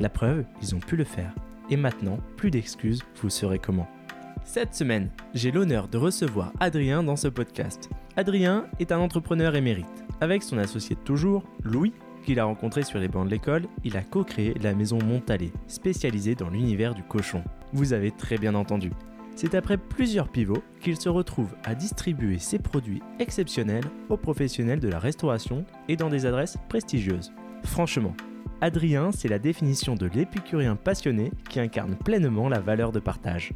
La preuve, ils ont pu le faire. Et maintenant, plus d'excuses, vous saurez comment. Cette semaine, j'ai l'honneur de recevoir Adrien dans ce podcast. Adrien est un entrepreneur émérite. Avec son associé de toujours, Louis, qu'il a rencontré sur les bancs de l'école, il a co-créé la maison Montalais, spécialisée dans l'univers du cochon. Vous avez très bien entendu. C'est après plusieurs pivots qu'il se retrouve à distribuer ses produits exceptionnels aux professionnels de la restauration et dans des adresses prestigieuses. Franchement, Adrien, c'est la définition de l'épicurien passionné qui incarne pleinement la valeur de partage.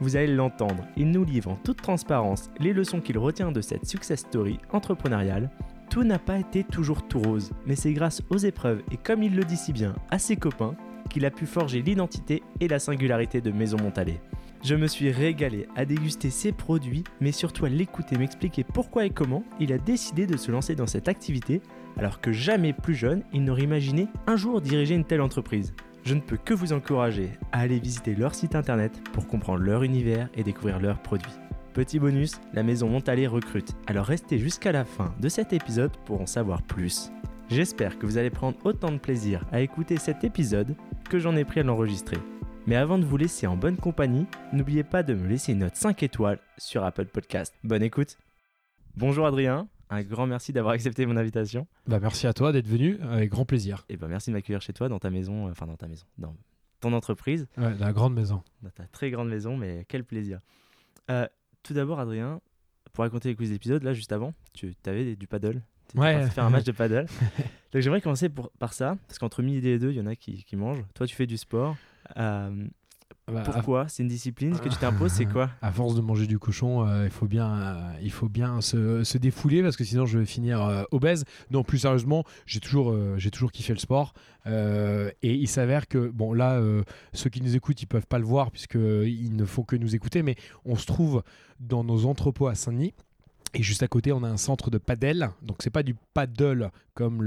Vous allez l'entendre, il nous livre en toute transparence les leçons qu'il retient de cette success story entrepreneuriale. Tout n'a pas été toujours tout rose, mais c'est grâce aux épreuves et comme il le dit si bien à ses copains qu'il a pu forger l'identité et la singularité de Maison Montalais. Je me suis régalé à déguster ses produits, mais surtout à l'écouter m'expliquer pourquoi et comment il a décidé de se lancer dans cette activité, alors que jamais plus jeune, il n'aurait imaginé un jour diriger une telle entreprise. Je ne peux que vous encourager à aller visiter leur site internet pour comprendre leur univers et découvrir leurs produits. Petit bonus, la maison Montalais recrute, alors restez jusqu'à la fin de cet épisode pour en savoir plus. J'espère que vous allez prendre autant de plaisir à écouter cet épisode que j'en ai pris à l'enregistrer. Mais avant de vous laisser en bonne compagnie, n'oubliez pas de me laisser une note 5 étoiles sur Apple Podcast. Bonne écoute. Bonjour Adrien, un grand merci d'avoir accepté mon invitation. Bah merci à toi d'être venu, avec grand plaisir. Et ben merci de m'accueillir chez toi, dans ta maison, euh, enfin dans ta maison, dans ton entreprise, Ouais, la grande maison. dans ta très grande maison, mais quel plaisir. Euh, tout d'abord Adrien, pour raconter les coups d'épisode, là juste avant, tu avais du paddle. Tu Ouais. faire un match de paddle. Donc j'aimerais commencer pour- par ça, parce qu'entre midi et deux, il y en a qui, qui mangent. Toi tu fais du sport. Euh, Bah, pourquoi? C'est une discipline Ce que tu t'imposes, c'est quoi? À, force de manger du cochon, euh, il faut bien, euh, il faut bien se, se défouler parce que sinon je vais finir euh, obèse. Non, plus sérieusement, j'ai toujours, j'ai toujours kiffé le sport et il s'avère que bon là, ceux qui nous écoutent, ils peuvent pas le voir puisque ils ne font que nous écouter, mais on se trouve dans nos entrepôts à Saint-Denis. Et juste à côté, on a un centre de padel. Donc, c'est pas du paddle comme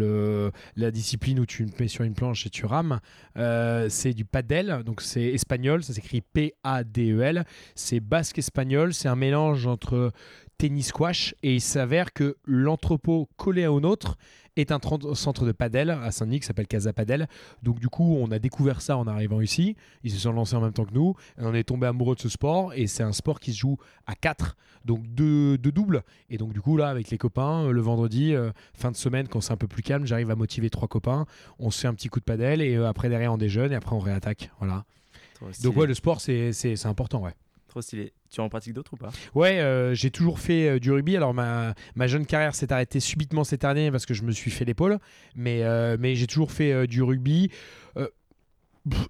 la discipline où tu mets sur une planche et tu rames. Euh, c'est du padel. Donc, c'est espagnol. Ça s'écrit P-A-D-E-L. C'est basque espagnol. C'est un mélange entre tennis squash. Et il s'avère que l'entrepôt collé au nôtre est un centre de padel à Saint-Denis qui s'appelle Casa Padel. Donc, du coup, on a découvert ça en arrivant ici. Ils se sont lancés en même temps que nous. Et on est tombé amoureux de ce sport. Et c'est un sport qui se joue à 4. Donc, deux, deux doubles. Et donc, du coup, là, avec les copains, euh, le vendredi, euh, fin de semaine, quand c'est un peu plus calme, j'arrive à motiver trois copains. On se fait un petit coup de padel et euh, après, derrière, on déjeune et après, on réattaque. Voilà. Donc, ouais, le sport, c'est important, ouais. Stylé. Tu en pratiques d'autres ou pas? Ouais, euh, j'ai toujours fait euh, du rugby. Alors, ma, ma jeune carrière s'est arrêtée subitement cette année parce que je me suis fait l'épaule. Mais, euh, mais j'ai toujours fait du rugby.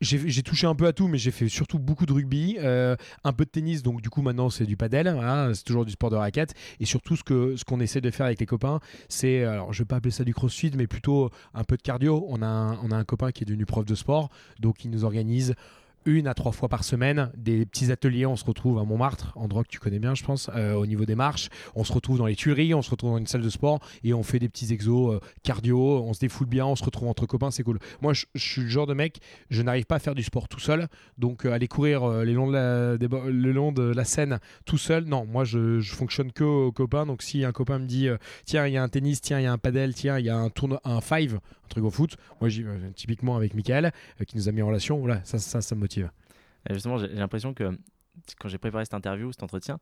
J'ai touché un peu à tout, mais j'ai fait surtout beaucoup de rugby, un peu de tennis, donc du coup maintenant c'est du padel, voilà, c'est toujours du sport de raquette, et surtout ce que ce qu'on essaie de faire avec les copains, c'est, alors je vais pas appeler ça du crossfit, mais plutôt un peu de cardio. On a un, on a un copain qui est devenu prof de sport, donc il nous organise une à trois fois par semaine des petits ateliers. On se retrouve à Montmartre, endroit que tu connais bien, je pense, euh, au niveau des marches. On se retrouve dans les Tuileries, on se retrouve dans une salle de sport et on fait des petits exos euh, cardio. On se défoule bien, on se retrouve entre copains, c'est cool. Moi, je, suis le genre de mec, je n'arrive pas à faire du sport tout seul. Donc, euh, aller courir le long de la Seine tout seul, non. Moi, je, fonctionne que aux copains. Donc, si un copain me dit, tiens, il y a un tennis, tiens, il y a un padel, tiens, il y a un tournoi, un five, truc au foot. Moi, j'y vais typiquement avec Michael, euh, qui nous a mis en relation. Voilà, ça, ça, ça me motive. Euh, Justement, j'ai j'ai l'impression que quand j'ai préparé cette interview, cet entretien,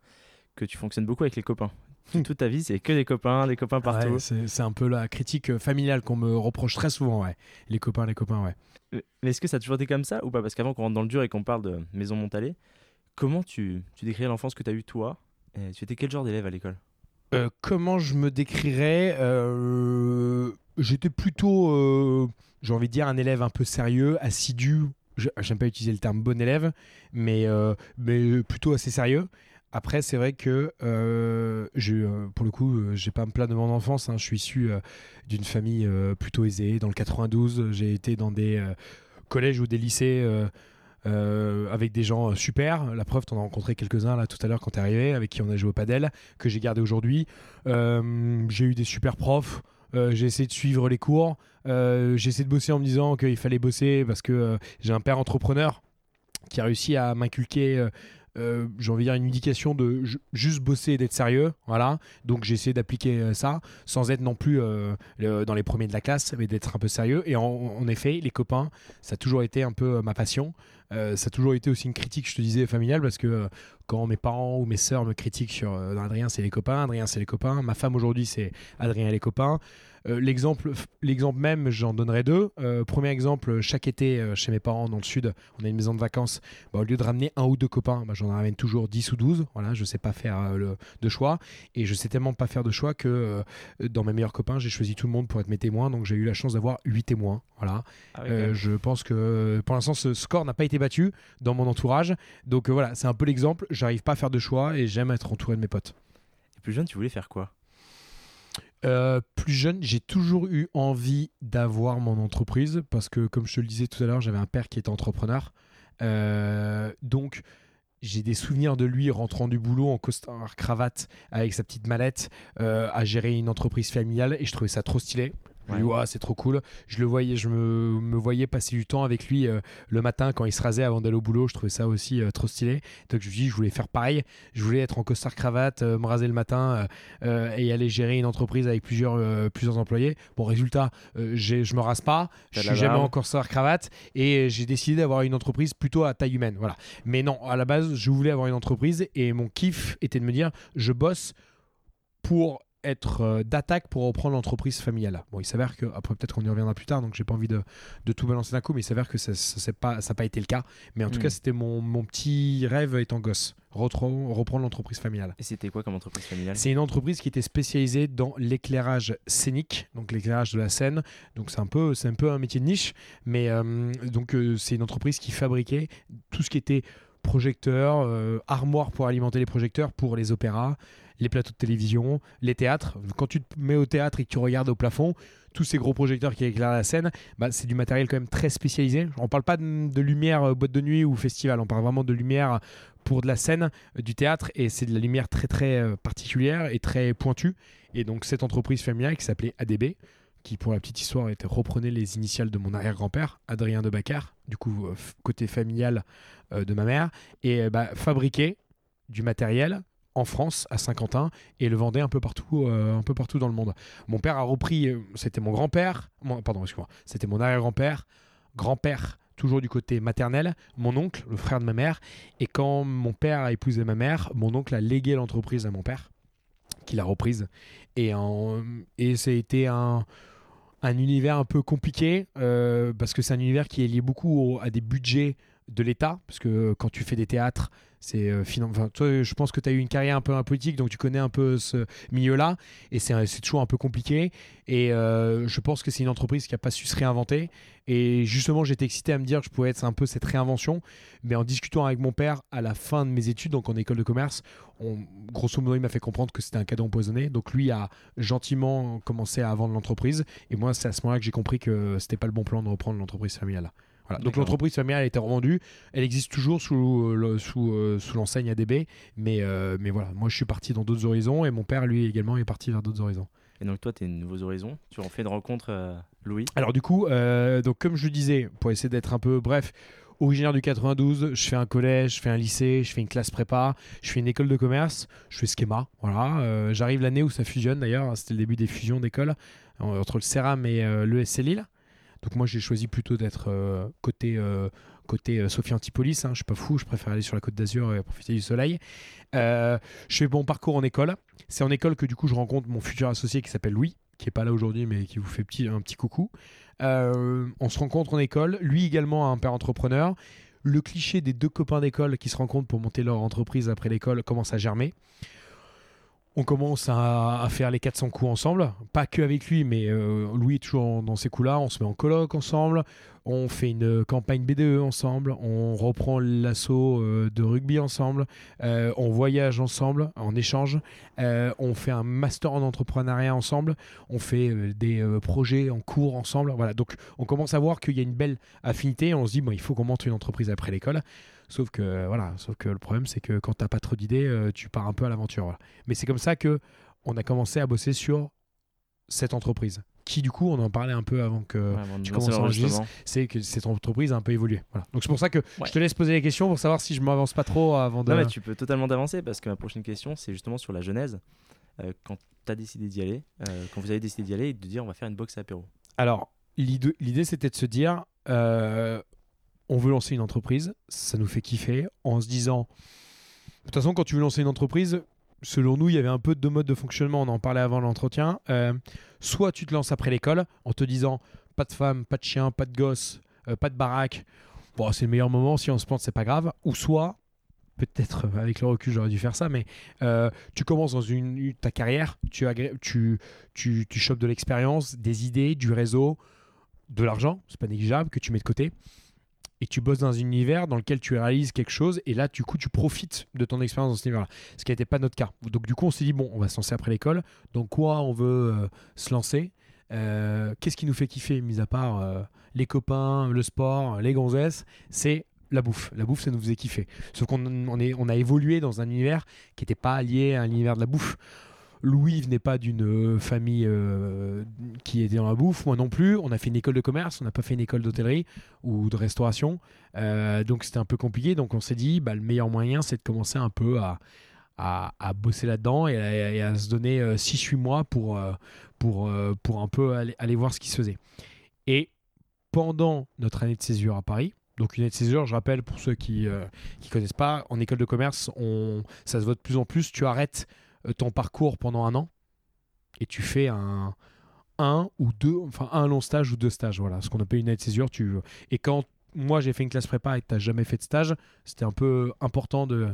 que tu fonctionnes beaucoup avec les copains. Toute ta vie, c'est que des copains, des copains partout. Ouais, c'est c'est un peu la critique euh, familiale qu'on me reproche très souvent, ouais. Les copains, les copains, ouais. Mais est-ce que ça a toujours été comme ça ou pas? Parce qu'avant qu'on rentre dans le dur et qu'on parle de Maison Montalais, comment tu, tu décrirais l'enfance que tu as eue toi? Et Tu étais quel genre d'élève à l'école? Euh, comment je me décrirais euh, J'étais plutôt, euh, j'ai envie de dire, un élève un peu sérieux, assidu. Je- J'aime pas utiliser le terme bon élève, mais, mais plutôt assez sérieux. Après, c'est vrai que euh, pour le coup, j'ai pas me plaindre de mon enfance. hein. Je suis issu d'une famille plutôt aisée. Dans le 92, j'ai été dans des collèges ou des lycées. Avec des gens super. La preuve, tu en as rencontré quelques-uns là tout à l'heure quand tu es arrivé, avec qui on a joué au padel, que j'ai gardé aujourd'hui. j'ai eu des super profs. j'ai essayé de suivre les cours. j'ai essayé de bosser en me disant qu'il fallait bosser parce que j'ai un père entrepreneur qui a réussi à m'inculquer euh, j'ai envie de dire une éducation de juste bosser et d'être sérieux voilà. Donc j'ai essayé d'appliquer euh, ça sans être non plus euh, dans les premiers de la classe mais d'être un peu sérieux. Et en, effet les copains ça a toujours été un peu ma passion. Ça a toujours été aussi une critique je te disais familiale parce que quand mes parents ou mes sœurs me critiquent sur Adrien c'est les copains Adrien c'est les copains. Ma femme aujourd'hui c'est Adrien et les copains l'exemple, l'exemple même, j'en donnerai deux. Euh, premier exemple, chaque été, euh, chez mes parents dans le sud, on a une maison de vacances. Bah, au lieu de ramener un ou deux copains, bah, j'en ramène toujours 10 ou 12. Voilà, je sais pas faire le, de choix. Et je sais tellement pas faire de choix que dans mes meilleurs copains, j'ai choisi tout le monde pour être mes témoins. Donc j'ai eu la chance d'avoir 8 témoins. Voilà. Ah je pense que pour l'instant, ce score n'a pas été battu dans mon entourage. Donc voilà, c'est un peu l'exemple. J'arrive pas à faire de choix et j'aime être entouré de mes potes. Et plus jeune, tu voulais faire quoi? Euh, plus jeune, j'ai toujours eu envie d'avoir mon entreprise parce que, comme je te le disais tout à l'heure, j'avais un père qui était entrepreneur. Euh, donc, j'ai des souvenirs de lui rentrant du boulot en costard cravate avec sa petite mallette euh, à gérer une entreprise familiale et je trouvais ça trop stylé c'est trop cool. Je le voyais, je me, voyais passer du temps avec lui euh, le matin quand il se rasait avant d'aller au boulot. Je trouvais ça aussi euh, trop stylé. Donc je me dis, je voulais faire pareil. Je voulais être en costard cravate, euh, me raser le matin et aller gérer une entreprise avec plusieurs, plusieurs employés. Bon, résultat, je me rase pas. Je suis jamais en costard cravate et j'ai décidé d'avoir une entreprise plutôt à taille humaine. Voilà. Mais non, à la base, je voulais avoir une entreprise et mon kiff était de me dire, je bosse pour être euh, d'attaque pour reprendre l'entreprise familiale. Bon, il s'avère que, après peut-être qu'on y reviendra plus tard, donc j'ai pas envie de, de, tout balancer d'un coup, mais il s'avère que ça n'a pas, pas été le cas. Mais en tout hmm. cas, c'était mon, mon, petit rêve étant gosse, reprendre l'entreprise familiale. Et c'était quoi comme entreprise familiale? C'est une entreprise qui était spécialisée dans l'éclairage scénique, donc l'éclairage de la scène. Donc c'est un, peu, un peu un métier de niche, mais euh, donc euh, c'est une entreprise qui fabriquait tout ce qui était projecteurs, armoire pour alimenter les projecteurs pour les opéras, les plateaux de télévision, les théâtres. Quand tu te mets au théâtre et que tu regardes au plafond, tous ces gros projecteurs qui éclairent la scène, bah, c'est du matériel quand même très spécialisé. On ne parle pas de, lumière euh, boîte de nuit ou festival, on parle vraiment de lumière pour de la scène, euh, du théâtre, et c'est de la lumière très très euh, particulière et très pointue. Et donc cette entreprise familiale qui s'appelait ADB, qui pour la petite histoire était reprenait les initiales de mon arrière-grand-père, Adrien de Baccar, du coup côté familial de ma mère, et bah, fabriquait du matériel en France, à Saint-Quentin, et le vendait un peu partout, euh, un peu partout dans le monde. Mon père a repris, euh, c'était mon grand-père, pardon, excuse-moi, c'était mon arrière-grand-père, grand-père, toujours du côté maternel, mon oncle, le frère de ma mère, et quand mon père a épousé ma mère, mon oncle a légué l'entreprise à mon père, qu'il a reprise, et, en, et été un, un univers un peu compliqué, euh, parce que c'est un univers qui est lié beaucoup à des budgets de l'État, parce que quand tu fais des théâtres, c'est euh, enfin, toi, je pense que tu as eu une carrière un peu politique, donc tu connais un peu ce milieu-là, et c'est toujours un peu compliqué. Et euh, je pense que c'est une entreprise qui n'a pas su se réinventer. Et justement, j'étais excité à me dire que je pouvais être un peu cette réinvention. Mais en discutant avec mon père à la fin de mes études, donc en école de commerce, on, grosso modo, il m'a fait comprendre que c'était un cadeau empoisonné. Donc lui a gentiment commencé à vendre l'entreprise. Et moi, c'est à ce moment-là que j'ai compris que c'était pas le bon plan de reprendre l'entreprise familiale. Donc l'entreprise familiale a été revendue. Elle existe toujours sous, euh, sous, euh, sous l'enseigne ADB. Mais, euh, mais voilà, moi je suis parti dans d'autres horizons et mon père, lui également, est parti vers d'autres horizons. Et donc toi, tu es de nouveaux horizons. Tu en fais une rencontre, Louis? Alors du coup, donc comme je le disais, pour essayer d'être un peu bref, originaire du 92, je fais un collège, je fais un lycée, je fais une classe prépa, je fais une école de commerce, je fais schéma. Voilà, j'arrive l'année où ça fusionne d'ailleurs. C'était le début des fusions d'écoles entre le CERAM et l'ESC Lille. Donc moi j'ai choisi plutôt d'être euh, côté, euh, côté euh, Sophie Antipolis, hein, je suis pas fou, je préfère aller sur la côte d'Azur et profiter du soleil. je fais mon parcours en école. C'est en école que du coup je rencontre mon futur associé qui s'appelle Louis, qui est pas là aujourd'hui mais qui vous fait un petit coucou. on se rencontre en école, lui également un père entrepreneur. Le cliché des deux copains d'école qui se rencontrent pour monter leur entreprise après l'école commence à germer on commence à, faire les 400 coups ensemble, pas que avec lui, mais euh, Louis est toujours dans ces coups-là, on se met en colloque ensemble, on fait une campagne BDE ensemble, on reprend l'assaut euh, de rugby ensemble, euh, on voyage ensemble en échange, euh, on fait un master en entrepreneuriat ensemble, on fait des projets en cours ensemble. Voilà, donc on commence à voir qu'il y a une belle affinité. On se dit bon, il faut qu'on monte une entreprise après l'école. Sauf que voilà, sauf que le problème c'est que quand t'as pas trop d'idées, tu pars un peu à l'aventure. Mais c'est comme ça que on a commencé à bosser sur cette entreprise qui du coup, on en parlait un peu avant que tu commences à enregistrer, c'est que cette entreprise a un peu évolué. Voilà. Donc c'est pour ça que je te laisse poser les questions pour savoir si je m'avance pas trop avant de... Non mais tu peux totalement avancer parce que ma prochaine question c'est justement sur la genèse. Euh, quand tu as décidé d'y aller, euh, quand vous avez décidé d'y aller et de dire on va faire une boxe apéro. Alors l'idée c'était de se dire euh, on veut lancer une entreprise, ça nous fait kiffer en se disant de toute façon quand tu veux lancer une entreprise, selon nous, il y avait un peu de modes de fonctionnement, on en parlait avant l'entretien. Euh, soit tu te lances après l'école en te disant pas de femme, pas de chien, pas de gosse, euh, pas de baraque. Bon, c'est le meilleur moment, si on se plante, c'est pas grave. Ou soit, peut-être avec le recul, j'aurais dû faire ça, mais euh, tu commences dans une, ta carrière, tu, tu, tu, tu chopes de l'expérience, des idées, du réseau, de l'argent, c'est pas négligeable, que tu mets de côté et tu bosses dans un univers dans lequel tu réalises quelque chose et là du coup tu profites de ton expérience dans ce univers là ce qui n'était pas notre cas donc du coup on s'est dit bon on va se lancer après l'école donc quoi on veut euh, se lancer euh, qu'est-ce qui nous fait kiffer mis à part euh, les copains le sport les gonzesses? C'est la bouffe. La bouffe, ça nous faisait kiffer. Sauf qu'on a évolué dans un univers qui n'était pas lié à l'univers de la bouffe. Louis venait pas d'une euh, famille euh, qui était dans la bouffe, moi non plus. On a fait une école de commerce, on n'a pas fait une école d'hôtellerie ou de restauration. Euh, donc c'était un peu compliqué. Donc on s'est dit, bah, le meilleur moyen, c'est de commencer un peu à, bosser là-dedans et, à se donner 6-8 mois pour, pour, un peu aller, voir ce qui se faisait. Et pendant notre année de césure à Paris, donc une année de césure, je rappelle pour ceux qui ne connaissent pas, en école de commerce, on, ça se vote de plus en plus. Tu arrêtes ton parcours pendant un an et tu fais un, un ou deux, enfin un long stage ou deux stages, voilà, ce qu'on appelle une année de césure. Et quand moi j'ai fait une classe prépa et tu n'as jamais fait de stage, c'était un peu important de,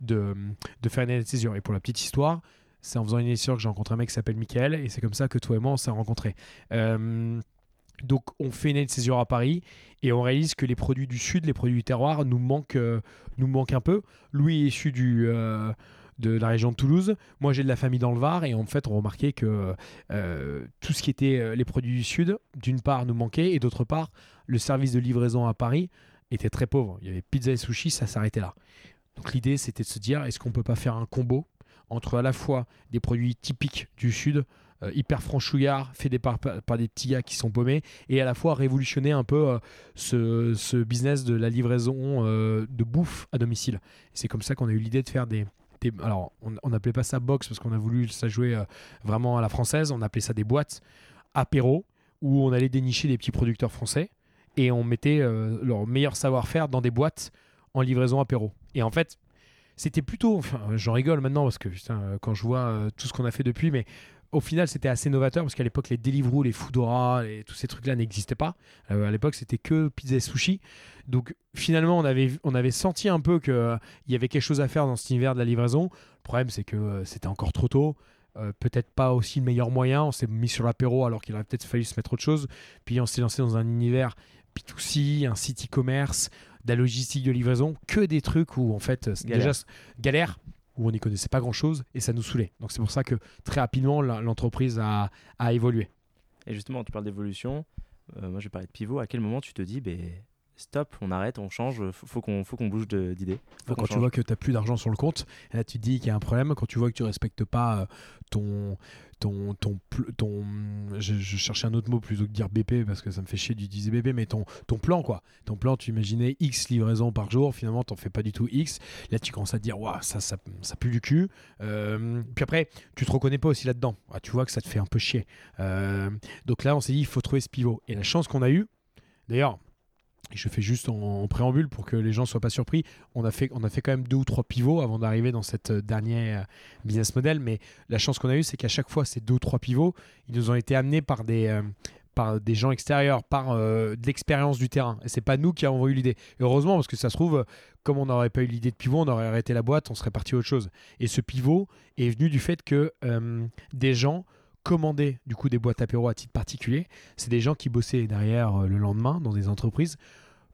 de, de, faire une année de césure. Et pour la petite histoire, c'est en faisant une année de césure que j'ai rencontré un mec qui s'appelle Michael et c'est comme ça que toi et moi on s'est rencontrés. Euh, donc on fait une année de césure à Paris et on réalise que les produits du Sud, les produits du terroir nous manquent, euh, nous manquent un peu. Louis est issu du de la région de Toulouse. Moi, j'ai de la famille dans le Var et en fait, on remarquait que euh, tout ce qui était euh, les produits du Sud, d'une part, nous manquait et d'autre part, le service de livraison à Paris était très pauvre. Il y avait pizza et sushi, ça s'arrêtait là. Donc l'idée, c'était de se dire, est-ce qu'on peut pas faire un combo entre à la fois des produits typiques du Sud, euh, hyper franchouillard, fait par, par, des petits gars qui sont paumés, et à la fois révolutionner un peu ce, business de la livraison de bouffe à domicile. C'est comme ça qu'on a eu l'idée de faire des, alors on n'appelait pas ça box parce qu'on a voulu ça jouer euh, vraiment à la française, on appelait ça des boîtes apéro où on allait dénicher des petits producteurs français et on mettait euh, leur meilleur savoir-faire dans des boîtes en livraison apéro. Et en fait, c'était plutôt, j'en rigole maintenant parce que quand je vois euh, tout ce qu'on a fait depuis, mais au final, c'était assez novateur parce qu'à l'époque, les Deliveroo, les Foodora, et tous ces trucs-là n'existaient pas. Euh, à l'époque, c'était que pizza et sushi. Donc, finalement, on avait, on avait senti un peu qu'il euh, y avait quelque chose à faire dans cet univers de la livraison. Le problème, c'est que euh, c'était encore trop tôt. peut-être pas aussi le meilleur moyen. On s'est mis sur l'apéro alors qu'il aurait peut-être fallu se mettre autre chose. Puis on s'est lancé dans un univers P2C, un site e-commerce, de la logistique de livraison, que des trucs où en fait, déjà galère où on n'y connaissait pas grand-chose et ça nous saoulait. Donc c'est pour ça que très rapidement l'entreprise a, évolué. Et justement, tu parles d'évolution. Euh, moi, je vais parler de pivot. À quel moment tu te dis, ben, stop, on arrête, on change, faut qu'on faut qu'on bouge d'idée. Quand tu vois que tu n'as plus d'argent sur le compte, là tu te dis qu'il y a un problème. Quand tu vois que tu respectes pas euh, ton ton ton je, cherchais un autre mot plutôt que dire BP parce que ça me fait chier d'utiliser BP mais ton ton plan quoi. Ton plan, tu imaginais X livraisons par jour, finalement tu n'en fais pas du tout X. Là tu commences à te dire waouh, ça, ça ça pue du cul. Euh, puis après, tu te reconnais pas aussi là-dedans. Ah, tu vois que ça te fait un peu chier. Euh, donc là, on s'est dit il faut trouver ce pivot. Et la chance qu'on a eu D'ailleurs, je fais juste en, préambule pour que les gens soient pas surpris. On a fait, on a fait quand même deux ou trois pivots avant d'arriver dans cette euh, dernière euh, business model. Mais la chance qu'on a eue, c'est qu'à chaque fois, ces deux ou trois pivots, ils nous ont été amenés par des, euh, par des gens extérieurs, par de l'expérience du terrain. Et c'est pas nous qui avons eu l'idée. Heureusement, parce que ça se trouve, comme on n'aurait pas eu l'idée de pivot, on aurait arrêté la boîte, on serait parti à autre chose. Et ce pivot est venu du fait que des gens commandaient du coup des boîtes apéro à titre particulier, c'est des gens qui bossaient derrière euh, le lendemain dans des entreprises,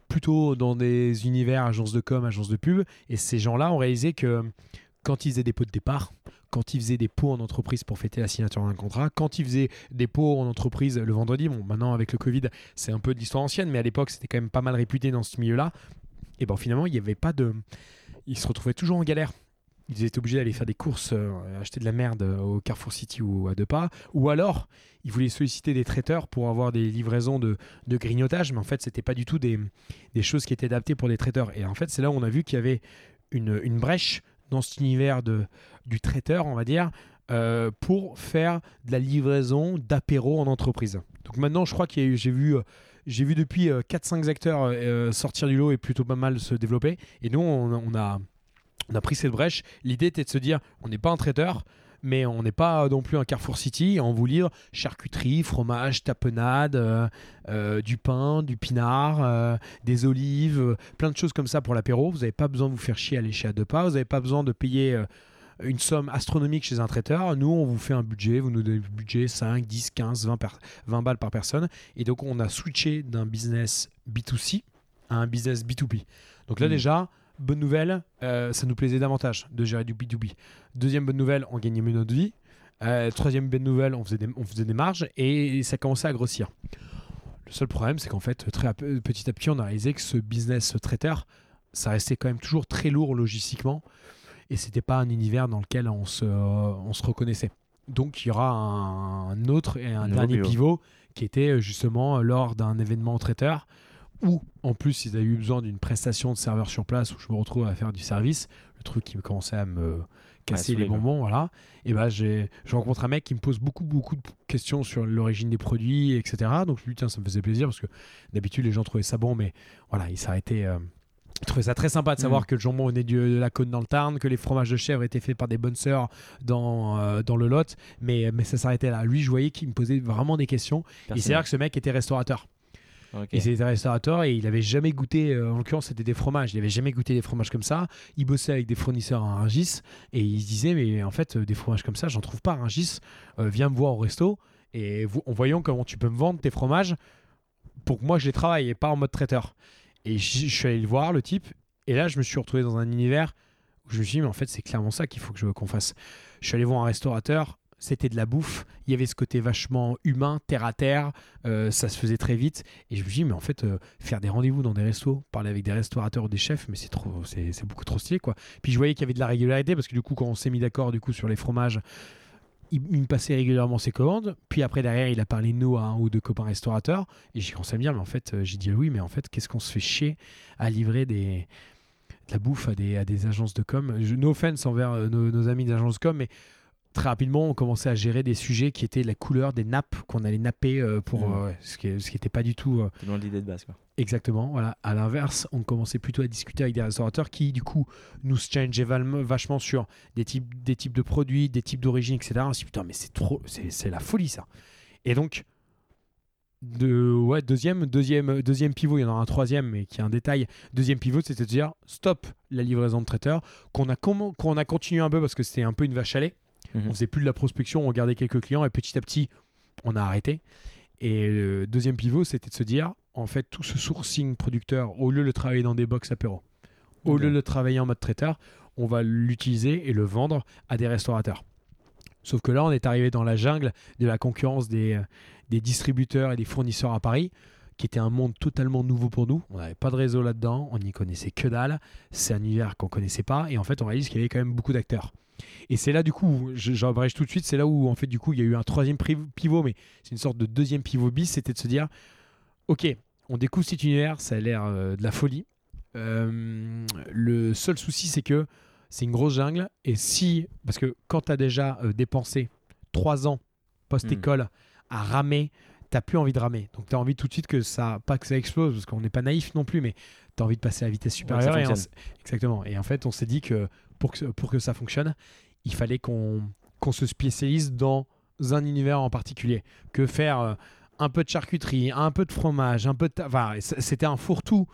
plutôt dans des univers agences de com, agences de pub. Et ces gens-là ont réalisé que quand ils faisaient des pots de départ, quand ils faisaient des pots en entreprise pour fêter la signature d'un contrat, quand ils faisaient des pots en entreprise le vendredi, bon maintenant avec le Covid c'est un peu de l'histoire ancienne, mais à l'époque c'était quand même pas mal réputé dans ce milieu-là, et ben finalement il n'y avait pas de... Ils se retrouvaient toujours en galère. Ils étaient obligés d'aller faire des courses, euh, acheter de la merde au Carrefour City ou à deux pas, ou alors ils voulaient solliciter des traiteurs pour avoir des livraisons de, de grignotage, mais en fait c'était pas du tout des, des choses qui étaient adaptées pour des traiteurs. Et en fait c'est là où on a vu qu'il y avait une, une brèche dans cet univers de, du traiteur, on va dire, euh, pour faire de la livraison d'apéro en entreprise. Donc maintenant, je crois que j'ai vu, euh, j'ai vu depuis 4-5 acteurs sortir du lot et plutôt pas mal se développer. Et nous, on, a, on a pris cette brèche. L'idée était de se dire, on n'est pas un traiteur, mais on n'est pas non plus un Carrefour City. On vous livre charcuterie, fromage, tapenade, du pain, du pinard, des olives, plein de choses comme ça pour l'apéro. Vous n'avez pas besoin de vous faire chier à aller chez à deux pas. Vous n'avez pas besoin de payer une somme astronomique chez un traiteur. Nous, on vous fait un budget, vous nous donnez le budget 5, 10, 15, 20, 20 balles par personne. Et donc, on a switché d'un business B2C à un business B2B. Donc là, hmm. déjà, bonne nouvelle, euh, ça nous plaisait davantage de gérer du B2B. Deuxième bonne nouvelle, on gagnait mieux notre vie. Euh, troisième bonne nouvelle, on faisait, des, on faisait des marges et ça commençait à grossir. Le seul problème, c'est qu'en fait, très petit à petit, on a réalisé que ce business traiteur, ça restait quand même toujours très lourd logistiquement et c'était pas un univers dans lequel on se, on se reconnaissait. Donc il y aura un, autre et un, dernier pivot. qui était justement lors d'un événement traiteur où en plus ils avaient eu besoin d'une prestation de serveur sur place où je me retrouve à faire du service, le truc qui commençait à me casser les bonbons, voilà. Et ben j'ai je rencontre un mec qui me pose beaucoup beaucoup de questions sur l'origine des produits, etc. Donc je lui dis tiens ça me faisait plaisir parce que d'habitude les gens trouvaient ça bon, mais voilà il s'arrêtait euh, je trouvais ça très sympa de savoir mm. que le jambon venait de la côte dans le Tarn, que les fromages de chèvre étaient faits par des bonnes sœurs dans, euh, dans le Lot, mais, mais ça s'arrêtait là. Lui, je voyais qu'il me posait vraiment des questions. Et c'est vrai que ce mec était restaurateur. Il était restaurateur et il avait jamais goûté, euh, en l'occurrence c'était des fromages, il avait jamais goûté des fromages comme ça. Il bossait avec des fournisseurs à Rungis et il se disait mais en fait euh, des fromages comme ça j'en trouve pas à Rungis, viens me voir au resto et en voyant comment tu peux me vendre tes fromages pour que moi je les travaille et pas en mode traiteur. Et je, suis allé le voir, le type, et là, je me suis retrouvé dans un univers où je me suis dit, mais en fait, c'est clairement ça qu'il faut que je qu'on fasse. Je suis allé voir un restaurateur, c'était de la bouffe, il y avait ce côté vachement humain, terre à terre, euh, ça se faisait très vite. Et je me dit, mais en fait, euh, faire des rendez-vous dans des restos, parler avec des restaurateurs ou des chefs, mais c'est trop, c'est beaucoup trop stylé, quoi. Puis je voyais qu'il y avait de la régularité, parce que du coup, quand on s'est mis d'accord du coup sur les fromages, il, me passait régulièrement ses commandes. Puis après, derrière, il a parlé nous à un ou deux copains restaurateurs. Et j'ai commencé à me dire, mais en fait, euh, j'ai dit oui, mais en fait, qu'est-ce qu'on se fait chier à livrer des, de la bouffe à des, à des agences de com? No offense envers nos, nos amis d'agences de com, mais très rapidement, on commençait à gérer des sujets qui étaient la couleur des nappes qu'on allait napper euh, pour mmh. ce qui n'était pas du tout. dans l'idée de base. Quoi. Exactement. Voilà. À l'inverse, on commençait plutôt à discuter avec des restaurateurs qui, du coup, nous changeaient vachement sur des types, des types de produits, des types d'origine, etc. On s'est putain, mais c'est trop, c'est la folie ça. Et donc, de, ouais, deuxième, deuxième, deuxième pivot, il y en a un troisième, mais qui est un détail. Deuxième pivot, c'était de dire stop la livraison de traiteur, qu'on a, qu'on a continué un peu parce que c'était un peu une vache à lait. Mhm. On faisait plus de la prospection, on gardait quelques clients et petit à petit, on a arrêté. Et le deuxième pivot, c'était de se dire, en fait, tout ce sourcing producteur, au lieu de le travailler dans des box apéro, au lieu de le travailler en mode traiteur, on va l'utiliser et le vendre à des restaurateurs. Sauf que là, on est arrivé dans la jungle de la concurrence des, des distributeurs et des fournisseurs à Paris, qui était un monde totalement nouveau pour nous. On n'avait pas de réseau là-dedans, on n'y connaissait que dalle. C'est un univers qu'on connaissait pas. Et en fait, on réalise qu'il y avait quand même beaucoup d'acteurs. Et c'est là, du coup, j'abrège tout de suite, c'est là où, en fait, du coup, il y a eu un troisième pivot, mais c'est une sorte de deuxième pivot bis, c'était de se dire, ok, on découvre cet univers, ça a l'air euh, de la folie. Euh, le seul souci, c'est que c'est une grosse jungle, et si, parce que quand tu as déjà euh, dépensé trois ans post-école hmm. à ramer, t'as plus envie de ramer. Donc tu as envie tout de suite que ça, pas que ça explose, parce qu'on n'est pas naïf non plus, mais tu as envie de passer à la vitesse supérieure. exactement. Et en fait, on s'est dit que pour, que pour que ça fonctionne, il fallait qu'on se spécialise dans un univers en particulier. Que faire euh, un peu de charcuterie, un peu de fromage, un peu de... Enfin, c'était un fourre-tout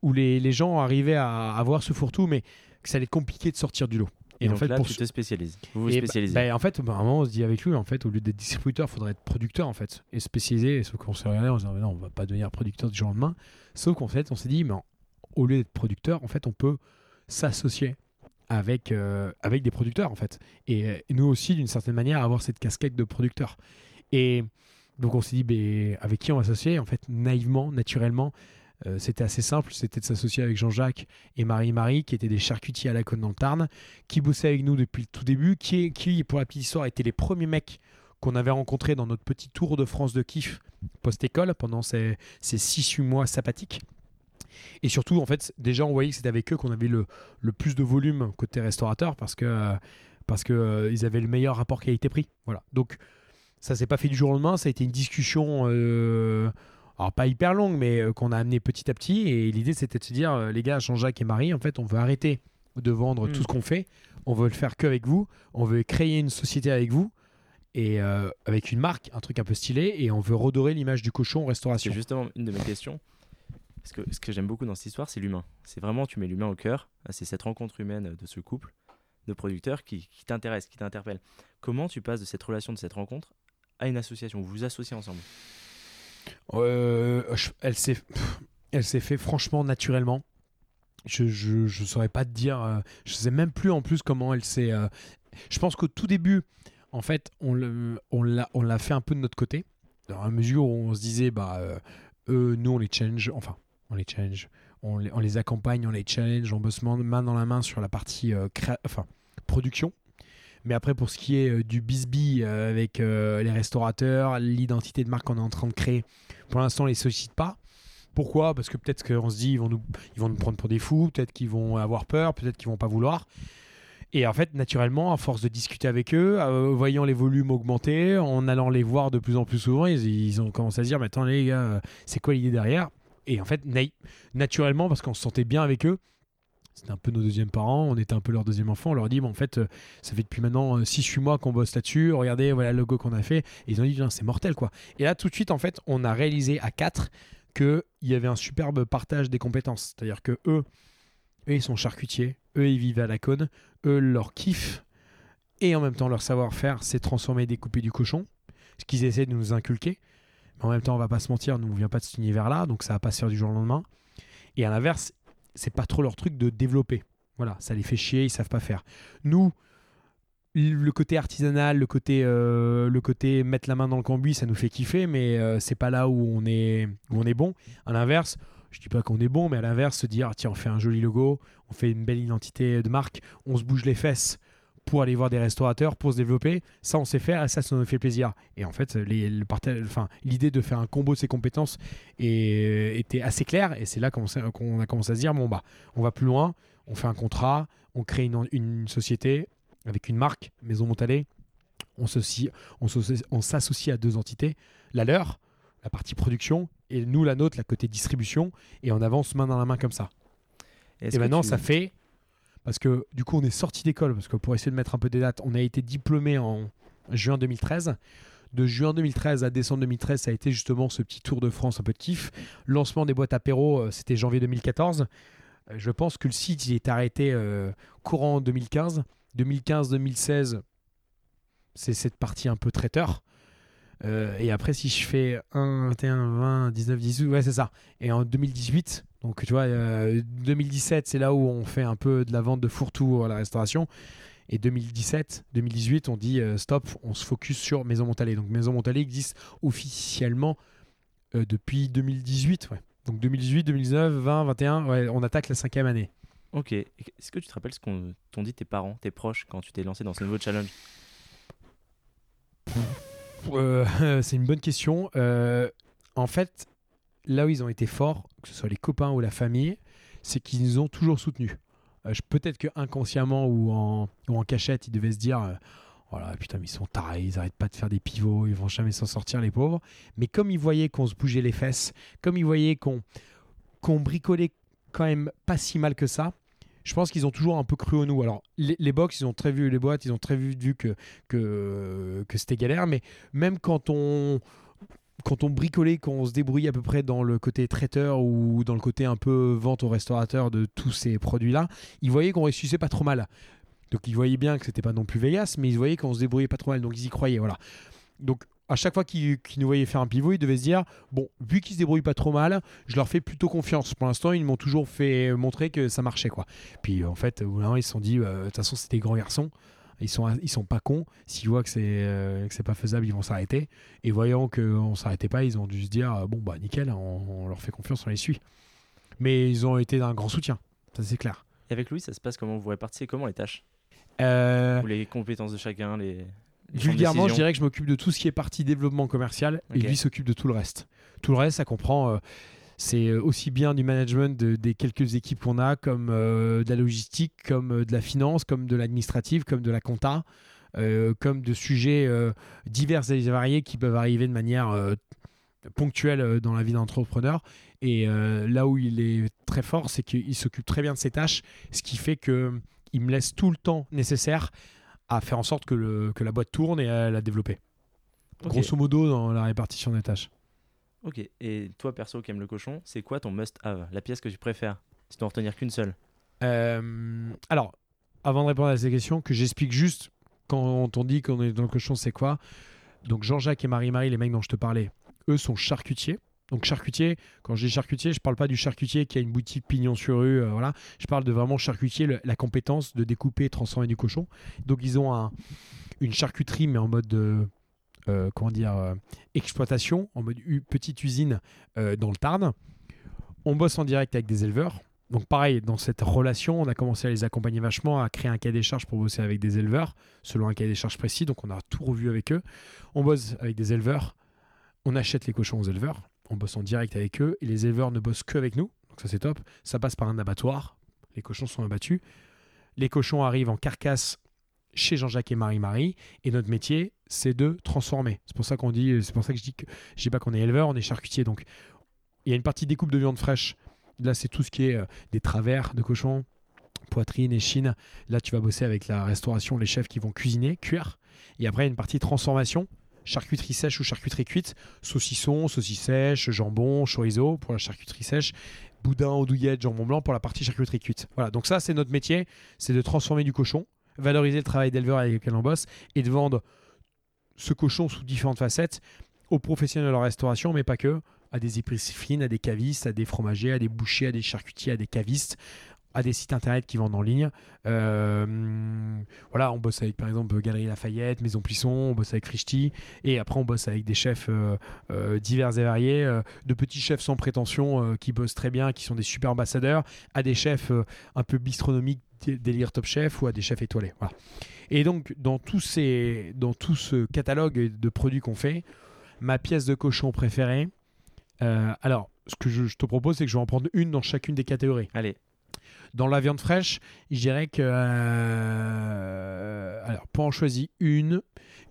où les, les, gens arrivaient à avoir ce fourre-tout, mais que ça allait être compliqué de sortir du lot. Et, en donc fait, là, pour tu te spécialises. Vous vous Et bah- spécialisez. bah, en fait, bah, à un moment, on se dit avec lui, en fait, au lieu d'être distributeur, il faudrait être producteur, en fait, et spécialisé. Et sauf qu'on s'est regardé, on se dit, non, on va pas devenir producteur du jour au lendemain. Sauf qu'en fait, on s'est dit, mais au lieu d'être producteur, en fait, on peut s'associer avec, euh, avec des producteurs, en fait. Et, euh, nous aussi, d'une certaine manière, avoir cette casquette de producteur. Et donc, on s'est dit, ben, avec qui on va s'associer? En fait, naïvement, naturellement, euh, c'était assez simple. C'était de s'associer avec Jean-Jacques et Marie-Marie, qui étaient des charcutiers à la côte dans le Tarn, qui bossaient avec nous depuis le tout début, qui, qui pour la petite histoire, étaient les premiers mecs qu'on avait rencontrés dans notre petit tour de France de kiff post-école pendant ces, ces 6-8 mois sabbatiques. Et surtout, en fait, déjà, on voyait que c'était avec eux qu'on avait le, le plus de volume côté restaurateur parce que parce que euh, ils avaient le meilleur rapport qualité-prix. Voilà. Donc ça s'est pas fait du jour au lendemain, ça a été une discussion euh, alors pas hyper longue mais euh, qu'on a amené petit à petit et l'idée c'était de se dire les gars, Jean-Jacques et Marie, en fait, on veut arrêter de vendre tout ce qu'on fait, on veut le faire qu'avec vous, on veut créer une société avec vous et avec une marque, un truc un peu stylé et on veut redorer l'image du cochon en C'est restauration. justement une de mes questions. Parce que ce que j'aime beaucoup dans cette histoire, c'est l'humain. C'est vraiment, tu mets l'humain au cœur. Ah, C'est cette rencontre humaine de ce couple de producteurs qui, t'intéresse, qui t'interpelle. Comment tu passes de cette relation, de cette rencontre, à une association? Vous vous associez ensemble? Euh, elle s'est, fait franchement naturellement. Je, je, je saurais pas te dire. euh, je sais même plus en plus comment elle s'est. euh, je pense qu'au tout début, en fait, on, l'a, fait un peu de notre côté, dans la mesure où on se disait, bah, euh, eux, nous, on les change. Enfin, on les change. On les, accompagne, on les challenge, on bosse main dans la main sur la partie euh, enfin, production. Mais après, pour ce qui est euh, du bisbee euh, avec euh, les restaurateurs, l'identité de marque qu'on est en train de créer, pour l'instant, on les sollicite pas. Pourquoi? Parce que peut-être qu'on se dit ils vont nous, ils vont nous prendre pour des fous, peut-être qu'ils vont avoir peur, peut-être qu'ils vont pas vouloir. Et en fait, naturellement, à force de discuter avec eux, voyant les volumes augmenter, en allant les voir de plus en plus souvent, ils, ils ont commencé à se dire, mais attends les gars, c'est quoi l'idée derrière? Et en fait, na- naturellement, parce qu'on se sentait bien avec eux, c'était un peu nos deuxièmes parents, on était un peu leur deuxième enfant, on leur dit, bon, en fait, euh, ça fait depuis maintenant 6-8 mois qu'on bosse là-dessus, regardez, voilà le logo qu'on a fait, et ils ont dit, c'est mortel quoi. Et là, tout de suite, en fait, on a réalisé à 4 qu'il y avait un superbe partage des compétences. C'est-à-dire que eux, eux, ils sont charcutiers, eux, ils vivent à la cône, eux, leur kiff, et en même temps, leur savoir-faire, c'est transformer et découper du cochon, ce qu'ils essaient de nous inculquer. Mais en même temps, on va pas se mentir, nous, on vient pas de cet univers-là, donc ça va pas se faire du jour au lendemain. Et à l'inverse, c'est pas trop leur truc de développer. Voilà, ça les fait chier, ils savent pas faire. Nous, le côté artisanal, le côté, euh, le côté mettre la main dans le cambouis, ça nous fait kiffer, mais euh, c'est pas là où on est, où on est bon. À l'inverse, je dis pas qu'on est bon, mais à l'inverse, se dire tiens, on fait un joli logo, on fait une belle identité de marque, on se bouge les fesses pour aller voir des restaurateurs, pour se développer, ça on sait faire, et ça ça nous fait plaisir. Et en fait, les, le partage- enfin, l'idée de faire un combo de ces compétences est- était assez claire, et c'est là qu'on a commencé à se dire bon bah, on va plus loin, on fait un contrat, on crée une, une société avec une marque, Maison Montalais, on s'associe- on on à deux entités, la leur, la partie production, et nous la nôtre, la côté distribution, et on avance main dans la main comme ça. Et maintenant, tu- ça fait. Parce que du coup, on est sorti d'école, parce que pour essayer de mettre un peu des dates, on a été diplômé en juin 2013. De juin 2013 à décembre 2013, ça a été justement ce petit tour de France un peu de kiff. Lancement des boîtes apéro, euh, c'était janvier 2014. Euh, Je pense que le site il est arrêté euh, courant 2015. 2015-2016, c'est cette partie un peu traiteur. Euh, et après, si je fais 1, 21, 20, 19, 18, ouais, c'est ça. Et en 2018, donc tu vois, euh, 2017, c'est là où on fait un peu de la vente de fourre-tout à la restauration. Et 2017, 2018, on dit euh, stop, on se focus sur Maison Montalais. Donc Maison Montalais existe officiellement euh, depuis 2018. Ouais. Donc 2018, 2019, 20, 21, ouais, on attaque la cinquième année. Ok. Est-ce que tu te rappelles ce qu'ont t'ont dit tes parents, tes proches, quand tu t'es lancé dans ce nouveau challenge? Euh, c'est une bonne question. Euh, en fait, là où ils ont été forts, que ce soit les copains ou la famille, c'est qu'ils nous ont toujours soutenus. Euh, Peut-être que inconsciemment ou en, cachette, ils devaient se dire voilà, putain, mais ils sont tarés, ils arrêtent pas de faire des pivots, ils vont jamais s'en sortir, les pauvres. Mais comme ils voyaient qu'on se bougeait les fesses, comme ils voyaient qu'on bricolait quand même pas si mal que ça, je pense qu'ils ont toujours un peu cru en nous. Alors, les, les box, ils ont très vu les boîtes, ils ont très vu, vu que, que, c'était galère, mais même quand on, quand on bricolait, quand on se débrouillait à peu près dans le côté traiteur ou dans le côté un peu vente au restaurateur de tous ces produits-là, ils voyaient qu'on réussissait pas trop mal. Donc ils voyaient bien que c'était pas non plus Vegas, mais ils voyaient qu'on se débrouillait pas trop mal, donc ils y croyaient. Voilà. Donc à chaque fois qu'ils qu'ils nous voyaient faire un pivot, ils devaient se dire bon, vu qu'ils se débrouillent pas trop mal, je leur fais plutôt confiance. Pour l'instant, ils m'ont toujours fait montrer que ça marchait quoi. Puis en fait, au bout d'un moment, ils se sont dit euh, de toute façon, c'était des grands garçons. Ils sont, ils sont pas cons. S'ils voient que c'est euh, c'est pas faisable, ils vont s'arrêter. Et voyant qu'on s'arrêtait pas, ils ont dû se dire euh, bon bah nickel, on, on leur fait confiance, on les suit. Mais ils ont été d'un grand soutien, ça c'est clair. Et avec Louis, ça se passe comment? Vous répartissez comment les tâches? Euh, Ou les compétences de chacun les... Vulgairement, je dirais que je m'occupe de tout ce qui est partie développement commercial et Ok. lui s'occupe de tout le reste. Tout le reste, ça comprend, euh, c'est euh, aussi bien du management de- des quelques équipes qu'on a, comme euh, de la logistique, comme de la finance, comme de l'administrative, comme de la compta, euh, comme de sujets divers et variés qui peuvent arriver de manière ponctuelle dans la vie d'entrepreneur. Et là où il est très fort, c'est qu'il s'occupe très bien de ses tâches, ce qui fait que il me laisse tout le temps nécessaire à faire en sorte que, le- que la boîte tourne et à la développer. Grosso modo, dans la répartition des tâches. Ok. Et toi, perso, qui aime le cochon, c'est quoi ton must-have La pièce que tu préfères Si tu en retenir qu'une seule? Euh, alors, avant de répondre à ces questions, que j'explique juste quand on dit qu'on est dans le cochon, c'est quoi? Donc Jean-Jacques et Marie-Marie, les mecs dont je te parlais, eux sont charcutiers. Donc charcutier, quand je dis charcutier, je parle pas du charcutier qui a une boutique pignon sur rue, euh. Je parle de vraiment charcutier, la compétence de découper, transformer du cochon. Donc ils ont un- une charcuterie mais en mode de, euh, comment dire euh, exploitation, en mode petite usine euh, dans le Tarn. On bosse en direct avec des éleveurs. Donc pareil, dans cette relation, on a commencé à les accompagner vachement, à créer un cahier des charges pour bosser avec des éleveurs, selon un cahier des charges précis. Donc on a tout revu avec eux. On bosse avec des éleveurs, on achète les cochons aux éleveurs, on bosse en direct avec eux, et les éleveurs ne bossent que avec nous. Donc ça c'est top. Ça passe par un abattoir, les cochons sont abattus. Les cochons arrivent en carcasse chez Jean-Jacques et Marie-Marie, et notre métier, c'est de transformer. C'est pour ça qu'on dit, c'est pour ça que je dis que je dis pas qu'on est éleveur, on est charcutier. Donc il y a une partie découpe de viande fraîche. Là, c'est tout ce qui est euh, des travers de cochon, poitrine, échine. Là, tu vas bosser avec la restauration, les chefs qui vont cuisiner, cuire. Et après, il y a une partie transformation, charcuterie sèche ou charcuterie cuite, saucisson, saucisse sèche, jambon, chorizo pour la charcuterie sèche, boudin, andouillette, jambon blanc pour la partie charcuterie cuite. Voilà, donc ça, c'est notre métier, c'est de transformer du cochon, valoriser le travail d'éleveur avec lequel on bosse et de vendre ce cochon sous différentes facettes aux professionnels de la restauration, mais pas que, à des épiceries fines, à des cavistes, à des fromagers, à des bouchers, à des charcutiers, à des cavistes, à des sites internet qui vendent en ligne. Euh, voilà, on bosse avec par exemple Galerie Lafayette, Maison Plisson, on bosse avec Frichti, et après on bosse avec des chefs euh, euh, divers et variés, de petits chefs sans prétention qui bossent très bien, qui sont des super ambassadeurs, à des chefs un peu bistronomiques, dé- délire Top Chef, ou à des chefs étoilés. Voilà. Et donc dans, tous ces, dans tout ce catalogue de produits qu'on fait, ma pièce de cochon préférée, alors ce que je, je te propose, c'est que je vais en prendre une dans chacune des catégories. Allez. Dans la viande fraîche, je dirais que. euh, alors, pour en choisir une,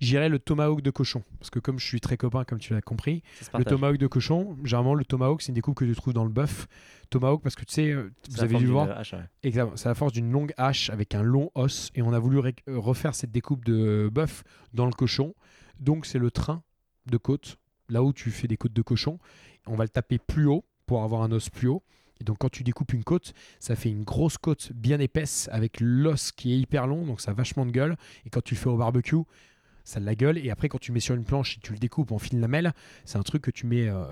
j'irais le tomahawk de cochon. Parce que, comme je suis très copain, comme tu l'as compris, le tomahawk de cochon, généralement, le tomahawk, c'est une découpe que tu trouves dans le bœuf. Tomahawk, parce que tu sais, euh, vous avez dû voir. hache, ouais. Exactement. C'est la force d'une longue hache avec un long os. Et on a voulu euh, refaire cette découpe de bœuf dans le cochon. Donc, c'est le train de côte, là où tu fais des côtes de cochon. On va le taper plus haut pour avoir un os plus haut. Et donc, quand tu découpes une côte, ça fait une grosse côte bien épaisse avec l'os qui est hyper long. Donc, ça a vachement de gueule. Et quand tu le fais au barbecue, ça a de la gueule. Et après, quand tu mets sur une planche et tu le découpes en fine lamelle, c'est un truc que tu mets. euh,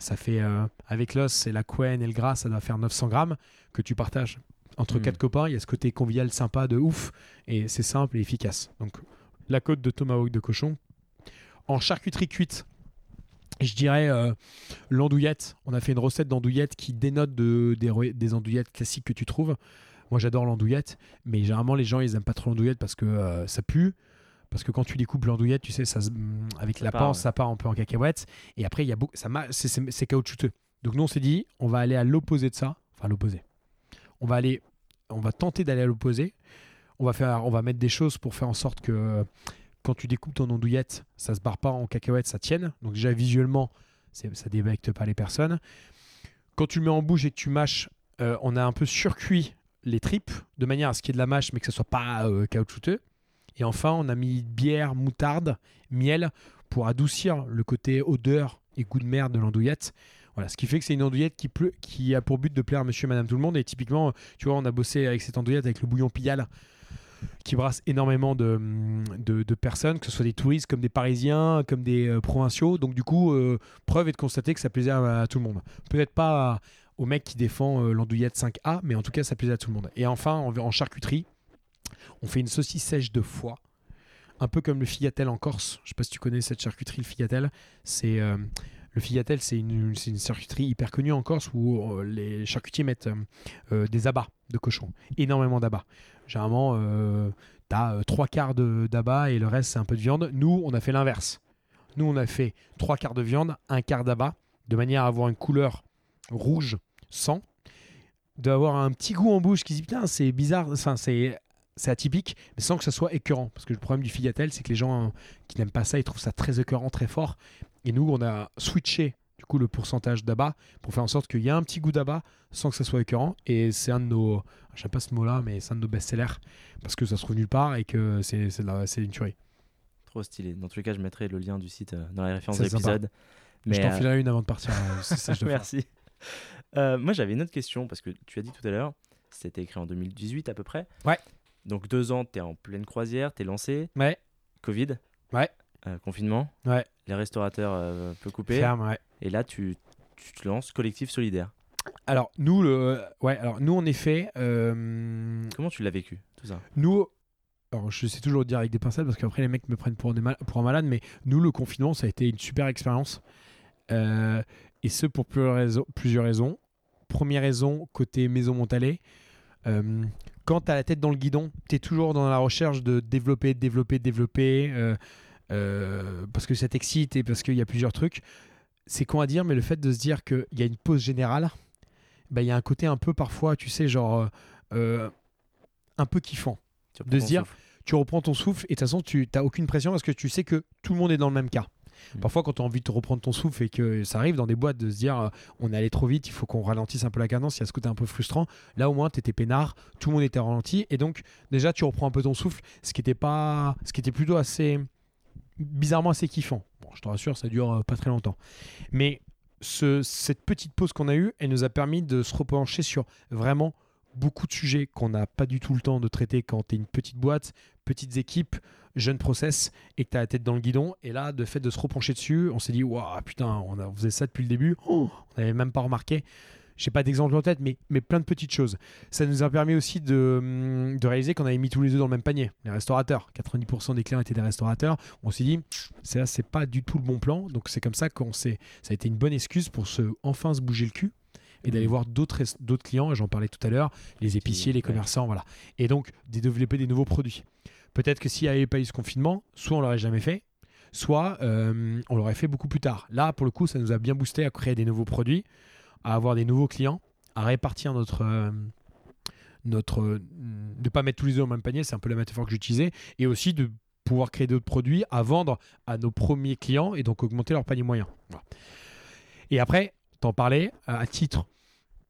ça fait euh, avec l'os et la couenne et le gras, ça doit faire 900 grammes que tu partages entre Mm. quatre copains. Il y a ce côté convivial sympa de ouf et c'est simple et efficace. Donc la côte de tomahawk de cochon. En charcuterie cuite, je dirais euh, l'andouillette. On a fait une recette d'andouillette qui dénote de, des, andouillettes classiques que tu trouves. Moi j'adore l'andouillette, mais généralement les gens ils aiment pas trop l'andouillette parce que euh, ça pue. Parce que quand tu découpes l'andouillette, tu sais, ça, mm, avec Ça la part, ouais. ça part un peu en cacahuète. Et après, il y a beaucoup, ça ma- c'est- caoutchouteux. Donc nous, on s'est dit, on va aller à l'opposé de ça. Enfin, l'opposé. On va aller, on va tenter d'aller à l'opposé. On va faire, on va mettre des choses pour faire en sorte que quand tu découpes ton andouillette, ça se barre pas en cacahuète, ça tienne. Donc déjà visuellement, ça débecte pas les personnes. Quand tu le mets en bouche et que tu mâches, euh, on a un peu surcuit les tripes de manière à ce qu'il y ait de la mâche, mais que ça soit pas euh, caoutchouteux. Et enfin, on a mis bière, moutarde, miel pour adoucir le côté odeur et goût de merde de l'andouillette. Voilà, ce qui fait que c'est une andouillette qui, a pour but de plaire à monsieur et madame tout le monde. Et typiquement, tu vois, on a bossé avec cette andouillette avec le bouillon Pigalle. Qui brasse énormément de, de, personnes, que ce soit des touristes comme des Parisiens, comme des euh, provinciaux. Donc du coup, euh, preuve est de constater que ça plaisait à, tout le monde. Peut-être pas au mec qui défend euh, l'andouillette 5A, mais en tout cas, ça plaisait à tout le monde. Et enfin, en, charcuterie, on fait une saucisse sèche de foie, un peu comme le figatel en Corse. Je sais pas si tu connais cette charcuterie, le figatel. C'est le figatel, c'est une, une charcuterie hyper connue en Corse où les charcutiers mettent des abats de cochon, énormément d'abats. Généralement, euh, t'as euh, trois quarts d'abats et le reste c'est un peu de viande. Nous, on a fait l'inverse. Nous, on a fait trois quarts de viande, un quart d'abat, de manière à avoir une couleur rouge sang, d'avoir un petit goût en bouche qui dit putain c'est bizarre, c'est c'est atypique, mais sans que ça soit écœurant. Parce que le problème du figatel, c'est que les gens euh, qui n'aiment pas ça, ils trouvent ça très écœurant, très fort. Et nous, on a switché du coup le pourcentage d'abat pour faire en sorte qu'il y ait un petit goût d'abat sans que ça soit écœurant. Et c'est un de nos, j'aime pas ce mot-là, mais c'est un de nos best-sellers parce que ça se trouve nulle part et que c'est une tuerie. Trop stylé. Dans tous les cas, je mettrai le lien du site euh, dans la référence de l'épisode. je t'en euh, filerai une avant de partir. euh, ça, je. Merci. Euh, moi, j'avais une autre question parce que tu as dit tout à l'heure, c'était écrit en 2018 à peu près. Ouais. Donc deux ans, tu es en pleine croisière, tu es lancé, Ouais, Covid. Ouais. Euh, confinement. Ouais. Les restaurateurs euh, peu coupés. ferme, ouais. Et là, tu, tu te lances collectif solidaire. Alors nous, le, ouais, alors nous en effet, euh, Comment tu l'as vécu tout ça? nous, alors je sais toujours dire avec des pincettes parce qu'après les mecs me prennent pour, des mal- pour un malade, mais nous le confinement ça a été une super expérience Euh, et ce pour plusieurs raisons. Plusieurs raisons. Première raison côté maison Montalais. Euh, quand tu as la tête dans le guidon, tu es toujours dans la recherche de développer, développer, développer, euh, parce que ça t'excite et parce qu'il y a plusieurs trucs. C'est con à dire, mais le fait de se dire qu'il y a une pause générale, bah, il y a un côté un peu parfois, tu sais, genre euh, euh, un peu kiffant. De se dire, souffle. Tu reprends ton souffle et de toute façon, tu n'as aucune pression parce que tu sais que tout le monde est dans le même cas. Mm. Parfois, quand tu as envie de te reprendre ton souffle et que ça arrive dans des boîtes de se dire euh, on est allé trop vite, il faut qu'on ralentisse un peu la cadence, il y a ce côté un peu frustrant. Là, au moins, tu étais peinard, tout le monde était ralenti et donc, déjà, tu reprends un peu ton souffle, ce qui était, pas... ce qui était plutôt assez bizarrement assez kiffant. Je te rassure, ça dure euh, pas très longtemps. Mais ce- cette petite pause qu'on a eue, elle nous a permis de se repencher sur vraiment beaucoup de sujets qu'on n'a pas du tout le temps de traiter quand tu es une petite boîte, petites équipes, jeune process et que tu as la tête dans le guidon. Et là, de fait de se repencher dessus, on s'est dit, waouh, putain, on, a, faisait ça depuis le début, Oh, on n'avait même pas remarqué. J'ai pas d'exemple en tête, mais, mais plein de petites choses. Ça nous a permis aussi de, hum, de réaliser qu'on avait mis tous les œufs dans le même panier. Les restaurateurs, 90% des clients étaient des restaurateurs. On s'est dit, c'est là, c'est pas du tout le bon plan. Donc c'est comme ça qu'on s'est, ça a été une bonne excuse pour se, enfin se bouger le cul et d'aller Mhm. voir d'autres res- d'autres clients. J'en parlais tout à l'heure, les épiciers, les commerçants, voilà. Et donc de développer des nouveaux produits. Peut-être que s'il n'y avait pas eu ce confinement, soit on l'aurait jamais fait, soit euh, on l'aurait fait beaucoup plus tard. Là, pour le coup, ça nous a bien boosté à créer des nouveaux produits, à avoir des nouveaux clients, à répartir notre. euh, notre euh, de pas mettre tous les œufs au même panier, c'est un peu la métaphore que j'utilisais, et aussi de pouvoir créer d'autres produits à vendre à nos premiers clients et donc augmenter leur panier moyen. Et après, t'en parlais, à titre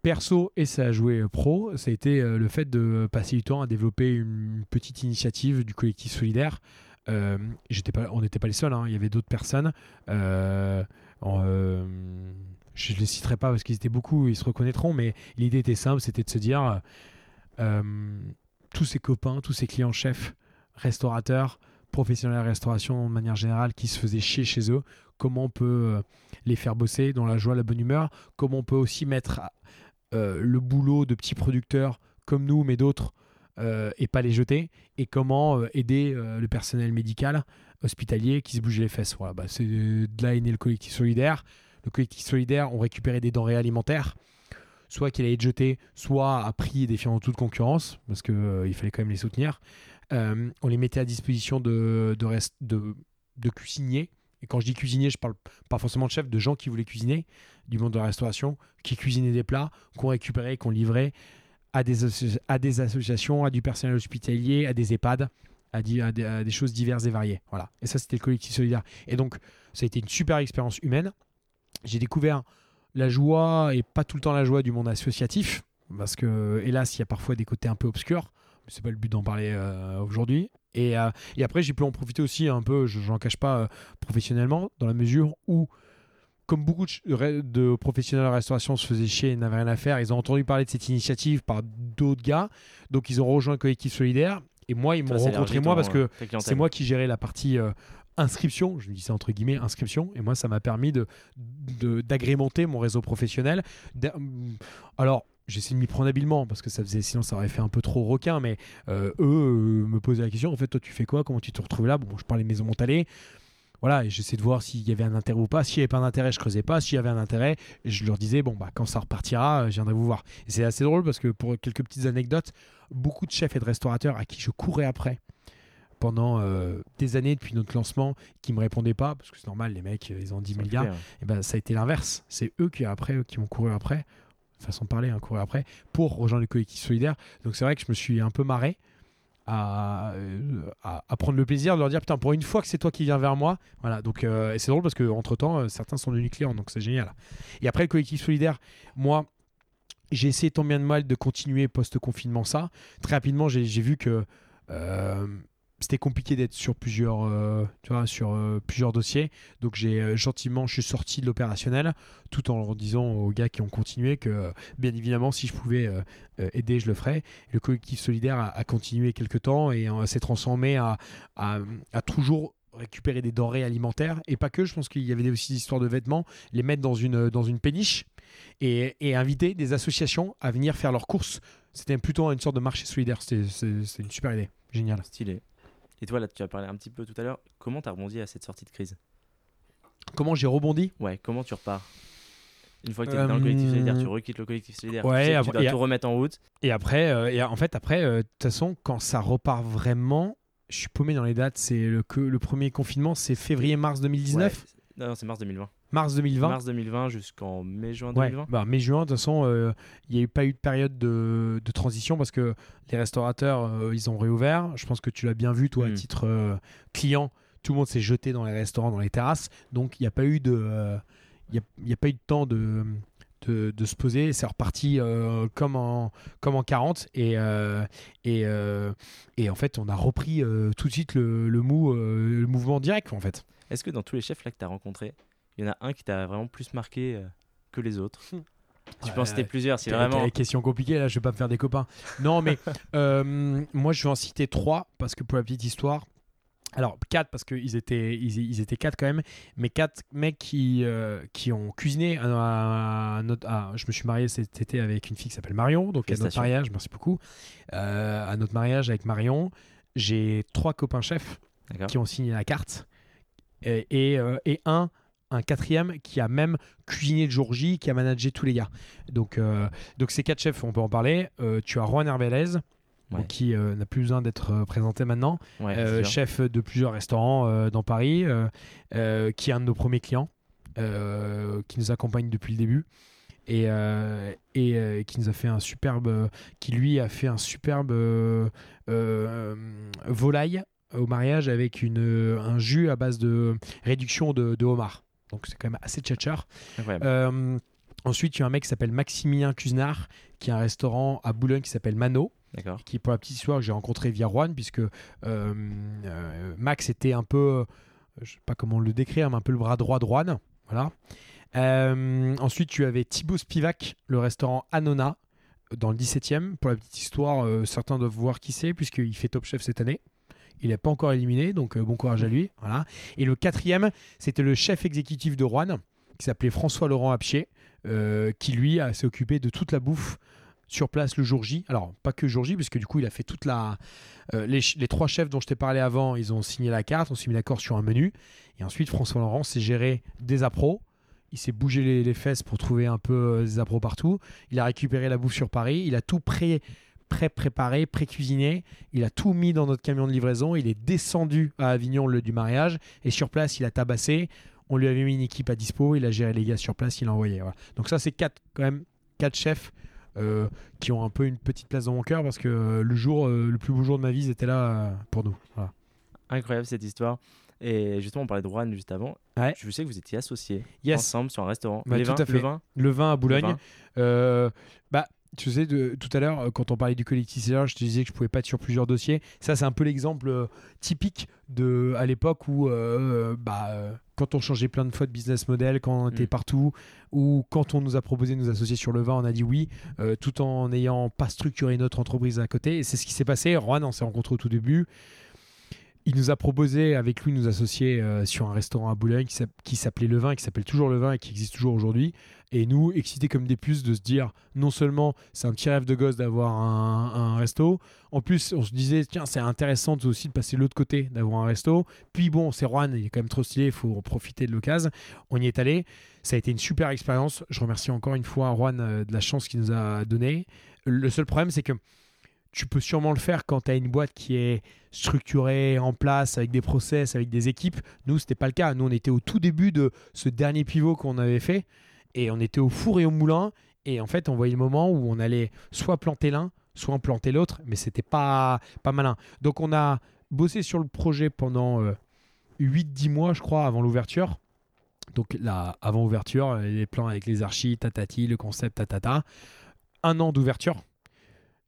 perso et ça a joué euh, pro, ça a été euh, le fait de passer du temps à développer une petite initiative du collectif solidaire. Euh, on n'était pas les seuls, hein, il y avait d'autres personnes. Euh, euh, je ne les citerai pas parce qu'ils étaient beaucoup, ils se reconnaîtront, mais l'idée était simple, c'était de se dire euh, tous ces copains, tous ces clients chefs, restaurateurs, professionnels de la restauration de manière générale qui se faisaient chier chez eux, comment on peut euh, les faire bosser dans la joie, la bonne humeur, comment on peut aussi mettre euh, le boulot de petits producteurs comme nous, mais d'autres, euh, et pas les jeter, et comment aider le personnel médical, hospitalier qui se bougeait les fesses. Voilà, bah, c'est de là est né le collectif solidaire. Le collectif solidaire, on récupérait des denrées alimentaires, soit qu'il allait être jeté, soit à prix défiant toute concurrence, parce qu'il fallait quand même les soutenir. Euh, on les mettait à disposition de, de, de, cuisiniers. Et quand je dis cuisinier, je parle pas forcément de chefs, de gens qui voulaient cuisiner, du monde de la restauration, qui cuisinaient des plats, qu'on récupérait, qu'on livrait à des, à des associations, à du personnel hospitalier, à des EHPAD, à des, à des choses diverses et variées. Voilà. Et ça, c'était le collectif solidaire. Et donc, ça a été une super expérience humaine. J'ai découvert la joie, et pas tout le temps la joie du monde associatif, parce que, hélas, il y a parfois des côtés un peu obscurs. Mais c'est pas le but d'en parler euh, aujourd'hui. Et, euh, et après, j'ai pu en profiter aussi un peu, je n'en cache pas, euh, professionnellement, dans la mesure où, comme beaucoup de, professionnels de la restauration se faisaient chier et n'avaient rien à faire, ils ont entendu parler de cette initiative par d'autres gars. Donc, ils ont rejoint le collectif solidaire. Et moi, ils m'ont rencontré moi parce que c'est moi qui gérais la partie inscription, je dis ça entre guillemets, inscription, et moi ça m'a permis de, de- d'agrémenter mon réseau professionnel. D'a- Alors, j'essaie de m'y prendre habilement parce que ça faisait, sinon ça aurait fait un peu trop requin, mais euh, eux euh, me posaient la question en fait, toi tu fais quoi? Comment tu te retrouves là? Bon, je parlais Maison Montalais. Voilà, et j'essaie de voir s'il y avait un intérêt ou pas. S'il n'y avait pas d'intérêt, je creusais pas. S'il y avait un intérêt, je leur disais, bon, bah, quand ça repartira, euh, je viendrai vous voir. C'est assez drôle parce que pour quelques petites anecdotes, beaucoup de chefs et de restaurateurs à qui je courais après pendant euh, des années depuis notre lancement qui me répondaient pas parce que c'est normal les mecs euh, ils ont 10 Ça milliards. et ben ça a été l'inverse. C'est eux qui après qui m'ont couru après façon de parler hein, courir après pour rejoindre le collectif solidaire donc c'est vrai que je me suis un peu marré à, euh, à, à prendre le plaisir de leur dire putain pour une fois que c'est toi qui viens vers moi voilà. Donc euh, et c'est drôle parce que entre temps certains sont devenus clients donc c'est génial. Et après le collectif solidaire moi j'ai essayé tant bien de mal de continuer post-confinement ça. Très rapidement, j'ai j'ai vu que euh, c'était compliqué d'être sur plusieurs, euh, tu vois, sur euh, plusieurs dossiers. Donc j'ai euh, gentiment, je suis sorti de l'opérationnel, tout en disant aux gars qui ont continué que, bien évidemment, si je pouvais aider, je le ferais. Le collectif solidaire a, continué quelques temps et s'est transformé à, toujours récupérer des denrées alimentaires et pas que je pense qu'il y avait aussi des histoires de vêtements les mettre dans une dans une péniche et, et inviter des associations à venir faire leurs courses. C'était plutôt une sorte de marché solidaire. C'était une super idée. Génial. Stylé. Et toi, là, tu as parlé un petit peu tout à l'heure. Comment tu as rebondi à cette sortie de crise? Comment j'ai rebondi? Ouais, comment tu repars? Une fois que tu es dans le collectif Euh, solidaire, tu requittes le collectif solidaire. ouais, tu, sais tu dois tout remettre en route. Et après, euh, et en fait, après, euh, de toute façon, quand ça repart vraiment, je suis paumé dans les dates. C'est le, que, le premier confinement, c'est février-mars 2019, Ouais, c'est- Non, non, c'est mars 2020. Mars 2020. Mars 2020 jusqu'en mai-juin Ouais, 2020. bah, mai juin, de toute façon, euh, il n'y a eu pas eu de période de, de transition parce que les restaurateurs, euh, ils ont réouvert. Je pense que tu l'as bien vu, toi, à Mm. titre euh, client. Tout le monde s'est jeté dans les restaurants, dans les terrasses. Donc, il n'y a pas eu de, euh, il y a, il y a pas eu de temps de, de, de se poser. C'est reparti euh, comme, en, comme en 40. Et, euh, et, euh, et en fait, on a repris euh, tout de suite le, le, mou, euh, le mouvement direct, en fait. Est-ce que dans tous les chefs là que tu as rencontrés, il y en a un qui t'a vraiment plus marqué euh, que les autres Tu Ouais, en citer ouais. plusieurs, si Quelle- vraiment. question compliquée, là, je vais pas me faire des copains. Non, mais euh, moi, je vais en citer trois parce que pour la petite histoire. Alors, quatre parce qu'ils étaient, ils, ils étaient quatre quand même, mais quatre mecs qui, euh, qui ont cuisiné. à- à à- je me suis marié cet été avec une fille qui s'appelle Marion, donc à notre mariage, merci beaucoup. Euh, à notre mariage avec Marion, j'ai trois copains chefs qui ont signé la carte et, et, euh, et un un quatrième qui a même cuisiné le jour J, qui a managé tous les gars. Donc, euh, donc ces quatre chefs, on peut en parler. Euh, tu as Juan Hervelez, Ouais. donc qui euh, n'a plus besoin d'être présenté maintenant, Ouais, chef de plusieurs restaurants dans Paris, qui est un de nos premiers clients, qui nous accompagne depuis le début. Et, euh, et euh, qui nous a fait un superbe, qui lui a fait un superbe volaille au mariage avec une, un jus à base de réduction de, de homard. Donc c'est quand même assez tchatcheur. Euh, ensuite, tu as un mec qui s'appelle Maximilien Cuisinard, qui a un restaurant à Boulogne qui s'appelle Mano, qui pour la petite histoire j'ai rencontré via Juan, puisque euh, euh, Max était un peu, je sais pas comment le décrire, mais un peu le bras droit de Juan. Voilà. Euh, ensuite, tu avais Thibaut Spivak, le restaurant Anona, dans le 17e. Pour la petite histoire, euh, certains doivent voir qui c'est, puisqu'il fait Top Chef cette année. Il n'est pas encore éliminé, donc euh, bon courage à lui. Voilà. Et le quatrième, c'était le chef exécutif de Rouen, qui s'appelait François Laurent Apchier, euh, qui lui s'est occupé de toute la bouffe sur place le jour J. Alors, pas que jour J, parce que du coup, il a fait toute la. euh, les, trois chefs dont je t'ai parlé avant, ils ont signé la carte, on s'est mis d'accord sur un menu. Et ensuite, François Laurent s'est géré des appros. Il s'est bougé les, fesses pour trouver un peu des appros partout. Il a récupéré la bouffe sur Paris. Il a tout pré, pré préparé, pré cuisiné. Il a tout mis dans notre camion de livraison. Il est descendu à Avignon le du mariage. Et sur place, il a tabassé. On lui avait mis une équipe à dispo. Il a géré les gars sur place. Il a envoyé. Voilà. Donc ça, c'est quatre quand même quatre chefs euh, qui ont un peu une petite place dans mon cœur parce que euh, le jour, euh, le plus beau jour de ma vie, c'était là euh, pour nous. Voilà. Incroyable cette histoire. Et justement, on parlait de Rouen juste avant. Ouais. Je sais que vous étiez associés Yes. ensemble sur un restaurant. Bah, Les tout vins- à fait. Le vin Le vin à Boulogne. Vin. Euh, bah, tu sais, de, tout à l'heure, euh, quand on parlait du collectif je te disais que je pouvais pas être sur plusieurs dossiers. Ça, c'est un peu l'exemple euh, typique de à l'époque où euh, bah, quand on changeait plein de fois de business model, quand on était Mm. partout, ou quand on nous a proposé de nous associer sur le vin, on a dit oui, euh, tout en n'ayant pas structuré notre entreprise à côté. Et c'est ce qui s'est passé. Juan, on s'est rencontrés au tout début. Il nous a proposé avec lui nous associer euh, sur un restaurant à Boulogne qui s'app- qui s'appelait Le Vin, et qui s'appelle toujours Le Vin et qui existe toujours aujourd'hui. Et nous, excités comme des puces de se dire, non seulement c'est un petit rêve de gosse d'avoir un, resto, en plus on se disait, tiens, c'est intéressant aussi de passer l'autre côté, d'avoir un resto. Puis bon, c'est Juan, il est quand même trop stylé, il faut profiter de l'occasion. On y est allé. Ça a été une super expérience. Je remercie encore une fois Juan euh, de la chance qu'il nous a donnée. Le seul problème, c'est que tu peux sûrement le faire quand tu as une boîte qui est structurée, en place, avec des process, avec des équipes. Nous, c'était pas le cas. Nous, on était au tout début de ce dernier pivot qu'on avait fait et on était au four et au moulin. Et en fait, on voyait le moment où on allait soit planter l'un, soit en planter l'autre, mais c'était pas, pas malin. Donc, on a bossé sur le projet pendant euh, 8-10 mois, je crois, avant l'ouverture. Donc, là, avant ouverture, les plans avec les archis, tatati, le concept, tatata. Un an d'ouverture.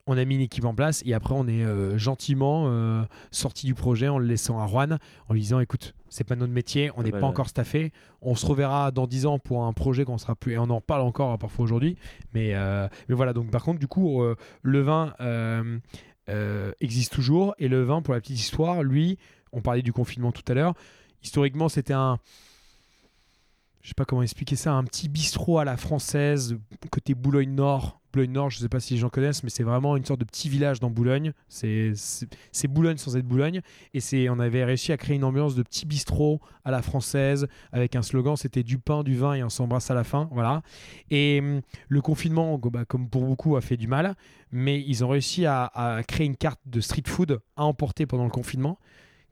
On a mis une équipe en place et après on est euh, gentiment euh, sorti du projet en le laissant à Juan en lui disant écoute c'est pas notre métier on n'est bah, pas encore staffé. On se reverra dans 10 ans pour un projet qu'on sera plus et on en parle encore hein, parfois aujourd'hui. Mais, euh, mais voilà donc par contre du coup le vin existe toujours. Et le vin pour la petite histoire lui on parlait du confinement tout à l'heure. Historiquement c'était un je sais pas comment expliquer ça, un petit bistrot à la française, côté Boulogne-Nord. Boulogne-Nord, je sais pas si les gens connaissent, mais c'est vraiment une sorte de petit village dans Boulogne. C'est Boulogne sans être Boulogne. Et on avait réussi à créer une ambiance de petit bistrot à la française, avec un slogan, c'était du pain, du vin et on s'embrasse à la fin. Voilà. Et hum, le confinement, bah, comme pour beaucoup, a fait du mal. Mais ils ont réussi à créer une carte de street food à emporter pendant le confinement,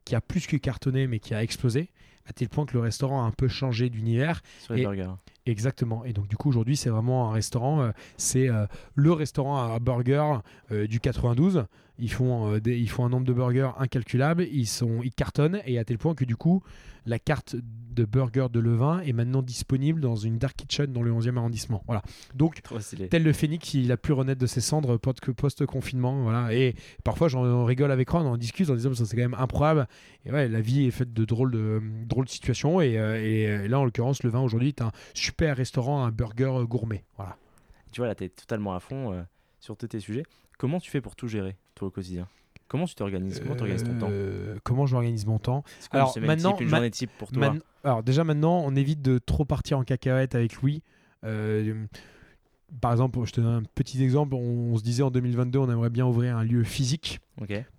qui a plus que cartonné, mais qui a explosé. À tel point que le restaurant a un peu changé d'univers. Sur les Et- burgers. Exactement. Et donc du coup aujourd'hui c'est vraiment un restaurant. euh, c'est euh, le restaurant à burger euh, du 92. Ils font, des- ils font un nombre de burgers incalculable. Ils sont, ils cartonnent et à tel point que du coup la carte de burger de Levin est maintenant disponible dans une dark kitchen dans le 11e arrondissement. Voilà. Donc tel le phénix, il a pu renaître de ses cendres post- post-confinement. Voilà. Et parfois, j'en rigole avec Ron, on en discute en disant que c'est quand même improbable. Et ouais, la vie est faite de drôles de, drôles de situations. Et, euh, et, euh, là, en l'occurrence, le vin aujourd'hui est un super restaurant, un burger euh, gourmet. Voilà. Tu vois, là, tu es totalement à fond sur tous tes sujets. Comment tu fais pour tout gérer, toi, au quotidien? Comment tu t'organises? Comment tu organises ton temps? Euh, Comment j'organise mon temps? Quoi alors, maintenant- type, une ma- journée type pour toi? Man- Alors déjà maintenant, on évite de trop partir en cacahuète avec Louis. Euh, par exemple, je te donne un petit exemple. On, on se disait en 2022, on aimerait bien ouvrir un lieu physique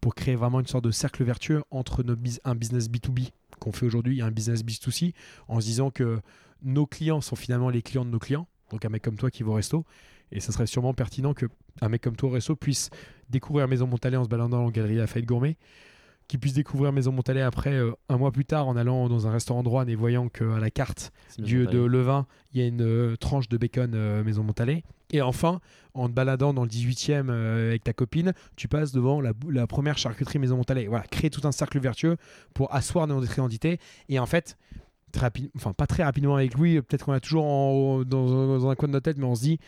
pour créer vraiment une sorte de cercle vertueux entre nos un business B2B qu'on fait aujourd'hui un business B2C, en se disant que nos clients sont finalement les clients de nos clients. Donc un mec comme toi qui va au resto. Et ça serait sûrement pertinent que un mec comme toi au resto puisse découvrir Maison Montalais en se baladant en galerie Lafayette Gourmet, qui puisse découvrir Maison Montalais après euh, un mois plus tard en allant dans un restaurant Rouen et voyant qu'à la carte du, de levain, il y a une euh, tranche de bacon euh, Maison Montalais. Et enfin, en te baladant dans le 18e euh, avec ta copine, tu passes devant la, première charcuterie Maison Montalais. Voilà, créer tout un cercle vertueux pour asseoir notre identité. Et en fait, très rapide, enfin pas très rapidement avec Louis, peut-être qu'on a toujours en- dans, dans un coin de notre tête, mais on se dit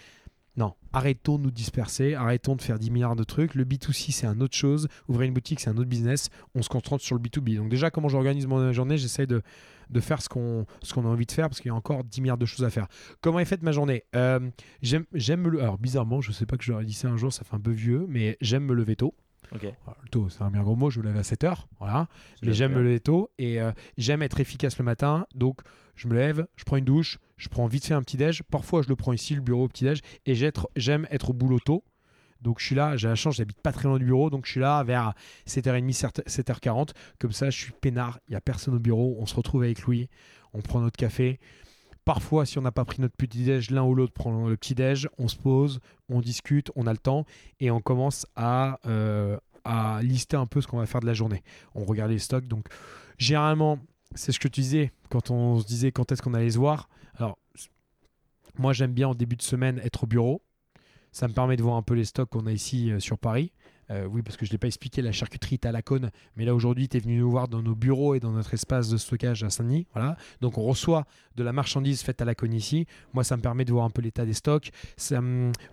non, arrêtons de nous disperser, arrêtons de faire 10 milliards de trucs. Le B2C, c'est un autre chose. Ouvrir une boutique, c'est un autre business. On se concentre sur le B2B. Donc déjà, comment j'organise mon journée J'essaie de, de faire ce qu'on ce qu'on a envie de faire parce qu'il y a encore 10 milliards de choses à faire. Comment est faite ma journée? Euh, J'aime j'aime me le... Alors bizarrement, je sais pas que je leur ai dit ça un jour, ça fait un peu vieux, mais j'aime me lever tôt. Ok. Alors, tôt, c'est un bien gros mot, je me lève à 7 heures. Voilà. Mais j'aime me lever tôt et euh, j'aime être efficace le matin. Donc, je me lève, je prends une douche, je prends vite fait un petit déj. Parfois, je le prends ici, le bureau au petit déj. Et j'aime être au boulot tôt. Donc, je suis là, j'ai la chance, j'habite pas très loin du bureau. Donc, je suis là vers 7h30, 7h40. Comme ça, je suis peinard, il n'y a personne au bureau. On se retrouve avec Louis, on prend notre café. Parfois, si on n'a pas pris notre petit déj, l'un ou l'autre prend le petit déj, on se pose, on discute, on a le temps et on commence à, euh, à lister un peu ce qu'on va faire de la journée. On regarde les stocks. Donc, généralement, c'est ce que tu disais quand on se disait quand est-ce qu'on allait se voir. Alors, moi, j'aime bien en début de semaine être au bureau. Ça me permet de voir un peu les stocks qu'on a ici euh, sur Paris. Euh, oui, parce que je ne l'ai pas expliqué, la charcuterie est à la cône. Mais là, aujourd'hui, tu es venu nous voir dans nos bureaux et dans notre espace de stockage à Saint-Denis. Voilà. Donc, on reçoit de la marchandise faite à la cône ici. Moi, ça me permet de voir un peu l'état des stocks.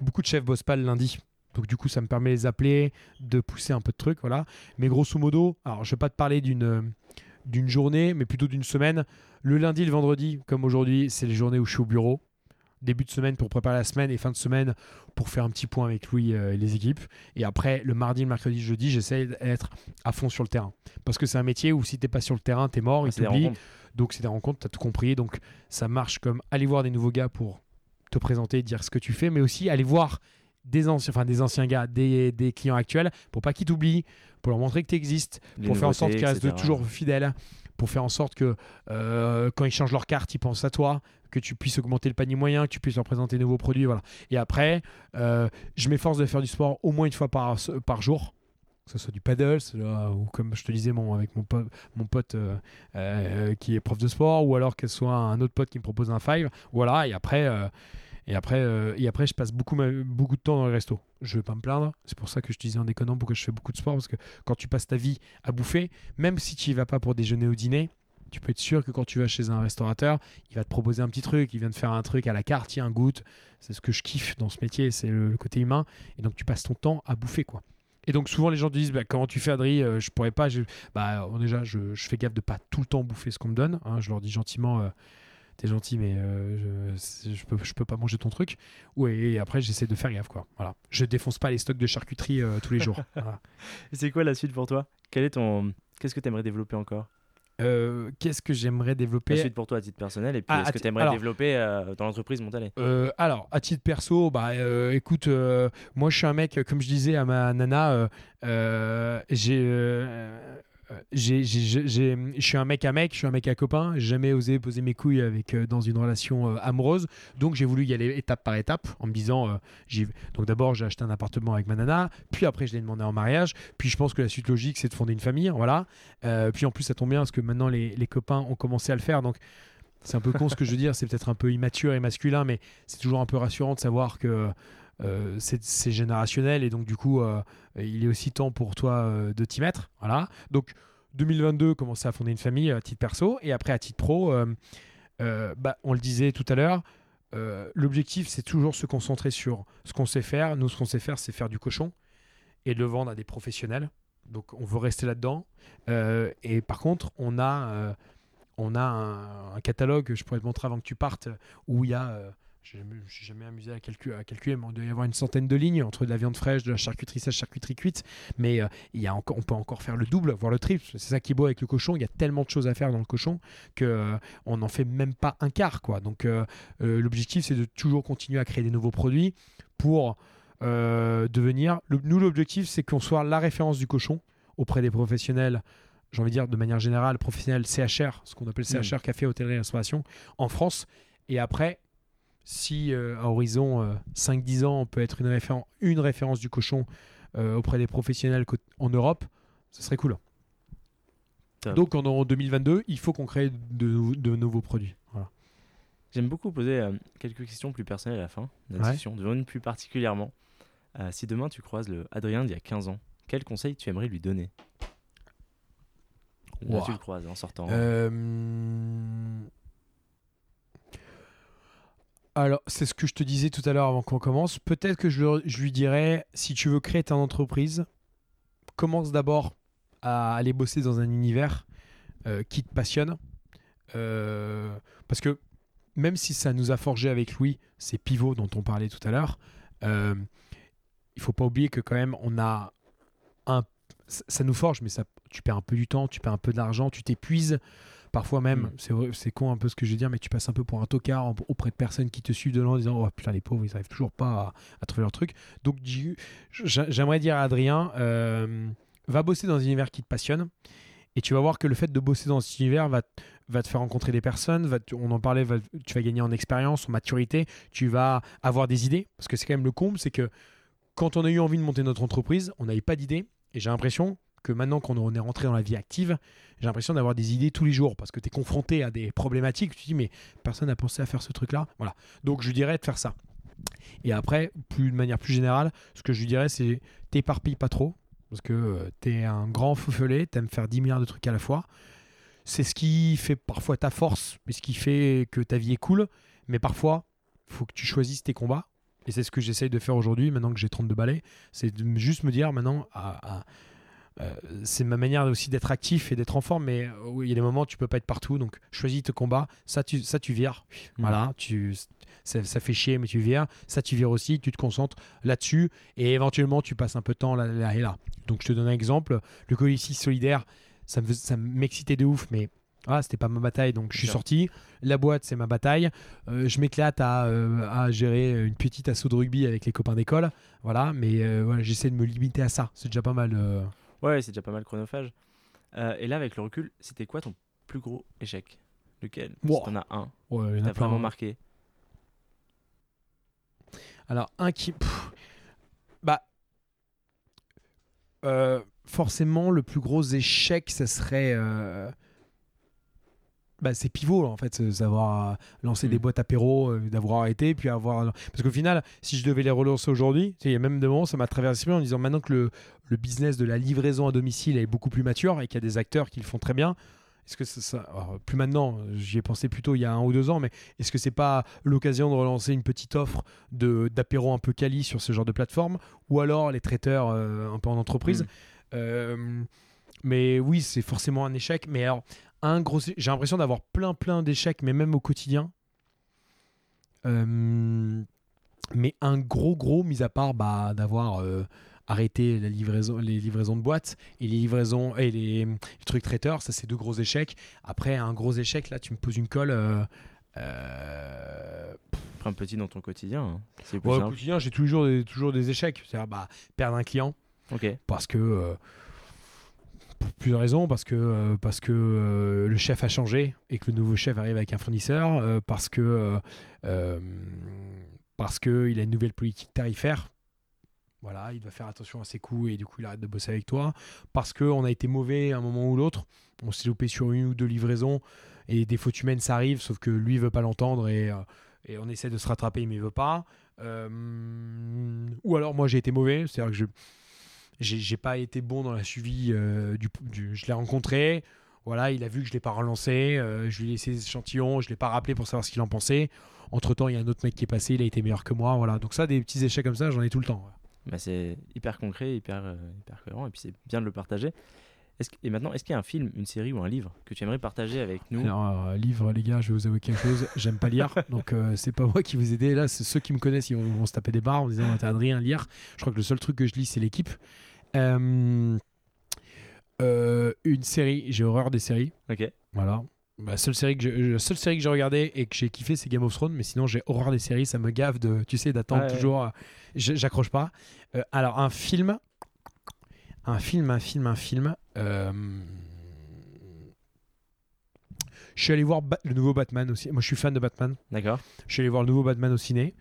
Beaucoup de chefs bossent pas le lundi. Donc, du coup, ça me permet de les appeler, de pousser un peu de trucs. Voilà. Mais grosso modo, alors, je ne vais pas te parler d'une d'une journée, mais plutôt d'une semaine. Le lundi le vendredi, comme aujourd'hui, c'est les journées où je suis au bureau. Début de semaine pour préparer la semaine et fin de semaine pour faire un petit point avec Louis euh, et les équipes. Et après, le mardi, le mercredi, le jeudi, j'essaie d'être à fond sur le terrain. Parce que c'est un métier où si t'es pas sur le terrain, t'es mort, Ouais, il t'oublie. Donc c'est des rencontres, tu as tout compris. Donc ça marche comme aller voir des nouveaux gars pour te présenter, dire ce que tu fais, mais aussi aller voir des anciens, enfin des anciens gars, des, des clients actuels, pour pas qu'ils t'oublient, pour leur montrer que tu existes, Les pour faire en sorte qu'ils restent toujours fidèles, pour faire en sorte que euh, quand ils changent leur carte, ils pensent à toi, que tu puisses augmenter le panier moyen, que tu puisses leur présenter de nouveaux produits. Voilà. Et après, euh, je m'efforce de faire du sport au moins une fois par, par jour. Que ce soit du paddle, soit- ou comme je te disais, mon, avec mon pote, mon pote euh, euh, qui est prof de sport, ou alors que ce soit un autre pote qui me propose un five. Voilà, et après, euh, et après, euh, et après je passe beaucoup, beaucoup de temps dans les restos. Je vais pas me plaindre. C'est pour ça que je te disais en déconnant pourquoi je fais beaucoup de sport, parce que quand tu passes ta vie à bouffer, même si tu y vas pas pour déjeuner ou dîner, tu peux être sûr que quand tu vas chez un restaurateur, il va te proposer un petit truc, il vient de faire un truc à la carte, tiens, goûte. C'est ce que je kiffe dans ce métier, c'est le, côté humain. Et donc tu passes ton temps à bouffer, quoi. Et donc souvent les gens te disent bah, comment tu fais Adri Euh, je pourrais pas bah déjà je, je fais gaffe de pas tout le temps bouffer ce qu'on me donne hein. je leur dis gentiment euh, t'es gentil mais euh, je, je peux je peux pas manger ton truc. Et après j'essaie de faire gaffe quoi. Voilà. Je défonce pas les stocks de charcuterie euh, tous les jours. Voilà. C'est quoi la suite pour toi? Quel est ton Qu'est-ce que tu aimerais développer encore? Euh, qu'est-ce que j'aimerais La développer suite pour toi à titre personnel et puis Ah, est-ce que tu aimerais alors- développer euh, dans l'entreprise Montalais? Euh, alors, à titre perso, bah, écoute, moi je suis un mec, comme je disais à ma nana, j'ai, euh, je suis un mec à mec, je suis un mec à copain, j'ai jamais osé poser mes couilles avec euh, dans une relation euh, amoureuse, donc j'ai voulu y aller étape par étape en me disant, donc d'abord j'ai acheté un appartement avec ma nana, puis après je l'ai demandé en mariage, puis je pense que la suite logique c'est de fonder une famille, voilà, puis en plus ça tombe bien parce que maintenant les, les copains ont commencé à le faire, donc c'est un peu con ce que je veux dire, c'est peut-être un peu immature et masculin, mais c'est toujours un peu rassurant de savoir que euh, c'est générationnel et donc du coup euh, il est aussi temps pour toi euh, de t'y mettre. Voilà. Donc 2022, commencer à fonder une famille à titre perso et après à titre pro, bah, on le disait tout à l'heure. L'objectif, c'est toujours se concentrer sur ce qu'on sait faire. Nous, ce qu'on sait faire, c'est faire du cochon et le vendre à des professionnels. Donc, on veut rester là-dedans. Et par contre, on a, on a un, catalogue, je pourrais te montrer avant que tu partes, où il y a, je ne suis jamais amusé à, calcu- à calculer, mais il doit y avoir une centaine de lignes entre de la viande fraîche, de la charcuterie sèche, charcuterie cuite. Mais euh, il y a encore, on peut encore faire le double, voire le triple. C'est ça qui est beau avec le cochon. Il y a tellement de choses à faire dans le cochon que euh, on n'en fait même pas un quart. Quoi. Donc euh, euh, l'objectif, c'est de toujours continuer à créer des nouveaux produits pour devenir. le- nous, l'objectif, c'est qu'on soit la référence du cochon auprès des professionnels. J'ai envie de dire de manière générale, professionnels CHR, ce qu'on appelle CHR, café, hôtellerie, restauration, en France. Et après, si euh, à horizon euh, 5-10 ans, on peut être une, référen- une référence du cochon euh, auprès des professionnels en Europe, ce serait cool. Top. Donc en, en 2022, il faut qu'on crée de, de nouveaux produits. Voilà. J'aime beaucoup poser euh, quelques questions plus personnelles à la fin de la Ouais. discussion, de une plus particulièrement. Si demain tu croises le Adrien d'il y a 15 ans, quel conseil tu aimerais lui donner? Là, tu le croises en sortant. Euh, Alors, c'est ce que je te disais tout à l'heure avant qu'on commence. Peut-être que je, lui dirais, si tu veux créer ton entreprise, commence d'abord à aller bosser dans un univers euh, qui te passionne. Euh, parce que même si ça nous a forgé avec Louis ces pivots dont on parlait tout à l'heure, euh, il faut pas oublier que quand même on a un ça ça nous forge, mais ça, tu perds un peu du temps, tu perds un peu d'argent, tu t'épuises. Parfois même, Mm. c'est con un peu ce que je vais dire, mais tu passes un peu pour un tocard auprès de personnes qui te suivent de loin en disant Oh putain, les pauvres, ils n'arrivent toujours pas à, à trouver leur truc. Donc, j'aimerais dire à Adrien euh, va bosser dans un univers qui te passionne. Et tu vas voir que le fait de bosser dans cet univers va, va te faire rencontrer des personnes, va on en parlait, va- tu vas gagner en expérience, en maturité, tu vas avoir des idées. Parce que c'est quand même le comble, c'est que quand on a eu envie de monter notre entreprise, on n'avait pas d'idées. Et j'ai l'impression maintenant qu'on est rentré dans la vie active, j'ai l'impression d'avoir des idées tous les jours parce que tu es confronté à des problématiques. Tu te dis, mais personne n'a pensé à faire ce truc-là. Voilà. Donc je dirais de faire ça. Et après, plus, de manière plus générale, ce que je dirais, c'est t'éparpille pas trop parce que tu es un grand foufelé, tu aimes faire 10 milliards de trucs à la fois. C'est ce qui fait parfois ta force, mais ce qui fait que ta vie est cool. Mais parfois, faut que tu choisisses tes combats. Et c'est ce que j'essaye de faire aujourd'hui, maintenant que j'ai 32 balais. C'est juste me dire maintenant, à, à- euh, c'est ma manière aussi d'être actif et d'être en forme, mais euh, il y a des moments où tu peux pas être partout, donc choisis tes combats, ça tu, ça tu vires, Mm. voilà, tu, ça, ça fait chier, mais tu vires, ça tu vires aussi, tu te concentres là-dessus, et éventuellement tu passes un peu de temps là, là et là. Donc je te donne un exemple, le collectif solidaire, ça me fais- ça m'excitait de ouf, mais ah, c'était pas ma bataille, donc je suis sorti. La boîte, c'est ma bataille. Euh, je m'éclate à, euh, à gérer une petite assaut de rugby avec les copains d'école. Voilà, mais euh, voilà, j'essaie de me limiter à ça. C'est déjà pas mal. Ouais, c'est déjà pas mal chronophage. Euh, et là, avec le recul, c'était quoi ton plus gros échec Lequel Wow. Si t'en as un, Ouais, t'as vraiment hein. marqué. Alors, un qui. pff, bah. euh, forcément, le plus gros échec, ça serait. euh, bah, c'est pivot, en fait, c'est savoir euh, lancer Mm. des boîtes apéro, euh, d'avoir arrêté, puis avoir. Parce qu'au final, si je devais les relancer aujourd'hui, il y a même des moments, ça m'a traversé en disant maintenant que le, le business de la livraison à domicile est beaucoup plus mature et qu'il y a des acteurs qui le font très bien. Est-ce que ça, ça- alors, plus maintenant, j'y ai pensé plutôt il y a un ou deux ans, mais est-ce que c'est pas l'occasion de relancer une petite offre de d'apéro un peu quali sur ce genre de plateforme, ou alors les traiteurs euh, un peu en entreprise? Mm. Euh, Mais oui, c'est forcément un échec. Mais alors, un gros, j'ai l'impression d'avoir plein plein d'échecs, mais même au quotidien. Euh, mais un gros gros, mis à part bah, d'avoir euh, arrêté la livraison, les livraisons de boîtes et les livraisons et les, les trucs traiteurs, ça c'est deux gros échecs. Après un gros échec, là tu me poses une colle. euh, euh, Prends un petit dans ton quotidien. hein. C'est ouais, au quotidien, j'ai toujours des, toujours des échecs. C'est-à-dire bah, perdre un client Ok. parce que euh, pour plusieurs raisons parce que euh, parce que euh, le chef a changé et que le nouveau chef arrive avec un fournisseur euh, parce que parce que il a une nouvelle politique tarifaire. Voilà il doit faire attention à ses coûts et du coup il arrête de bosser avec toi. Parce que on a été mauvais à un moment ou l'autre on s'est loupé sur une ou deux livraisons et des fautes humaines ça arrive sauf que lui veut pas l'entendre et et on essaie de se rattraper mais il veut pas. Ou alors moi j'ai été mauvais c'est à dire que je j'ai pas été bon dans la suivi euh, du, du- je l'ai rencontré voilà il a vu que je l'ai pas relancé euh, je lui ai laissé des échantillons je l'ai pas rappelé pour savoir ce qu'il en pensait entre temps il y a un autre mec qui est passé il a été meilleur que moi voilà donc ça des petits échecs comme ça j'en ai tout le temps ouais. Bah, c'est hyper concret, hyper, euh, hyper cohérent, et puis c'est bien de le partager. Est-ce que- et maintenant, est-ce qu'il y a un film, une série ou un livre que tu aimerais partager avec nous? Alors euh, livre les gars je vais vous avouer quelque chose j'aime pas lire donc euh, c'est pas moi qui vous aider là c'est ceux qui me connaissent ils vont, vont se taper des barres en disant t'as Adrien lire je crois que le seul truc que je lis c'est l'équipe Euh, euh, une série j'ai horreur des séries Ok. Voilà. La seule série que j'ai- la seule série que j'ai regardée et que j'ai kiffé, c'est Game of Thrones. Mais sinon, j'ai horreur des séries. Ça me gave de, tu sais, d'attendre toujours. euh, J'accroche pas. Alors, un film. Un film, un film, un film. euh, Je suis allé voir Ba- le nouveau Batman aussi. Moi, je suis fan de Batman. D'accord. Je suis allé voir le nouveau Batman au ciné.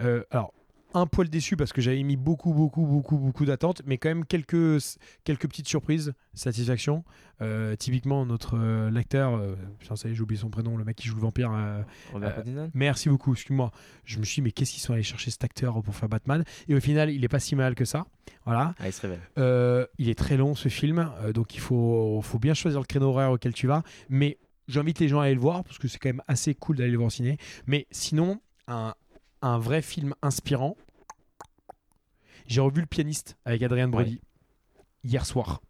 Euh, alors, un poil déçu parce que j'avais mis beaucoup, beaucoup, beaucoup, beaucoup d'attentes, mais quand même quelques, quelques petites surprises, satisfaction. Euh, typiquement, notre euh, lecteur, euh, putain, ça y est, j'ai oublié son prénom, le mec qui joue le vampire. euh, Euh, merci beaucoup, excuse-moi. Je me suis dit, mais qu'est-ce qu'ils sont allés chercher cet acteur pour faire Batman? Et au final, il est pas si mal que ça. Voilà. Ah, il se révèle. Il est très long ce film, donc il faut, faut bien choisir le créneau horaire auquel tu vas. Mais j'invite les gens à aller le voir parce que c'est quand même assez cool d'aller le voir au ciné. Mais sinon, un, un vrai film inspirant. J'ai revu Le pianiste avec Adrien Brody hier soir.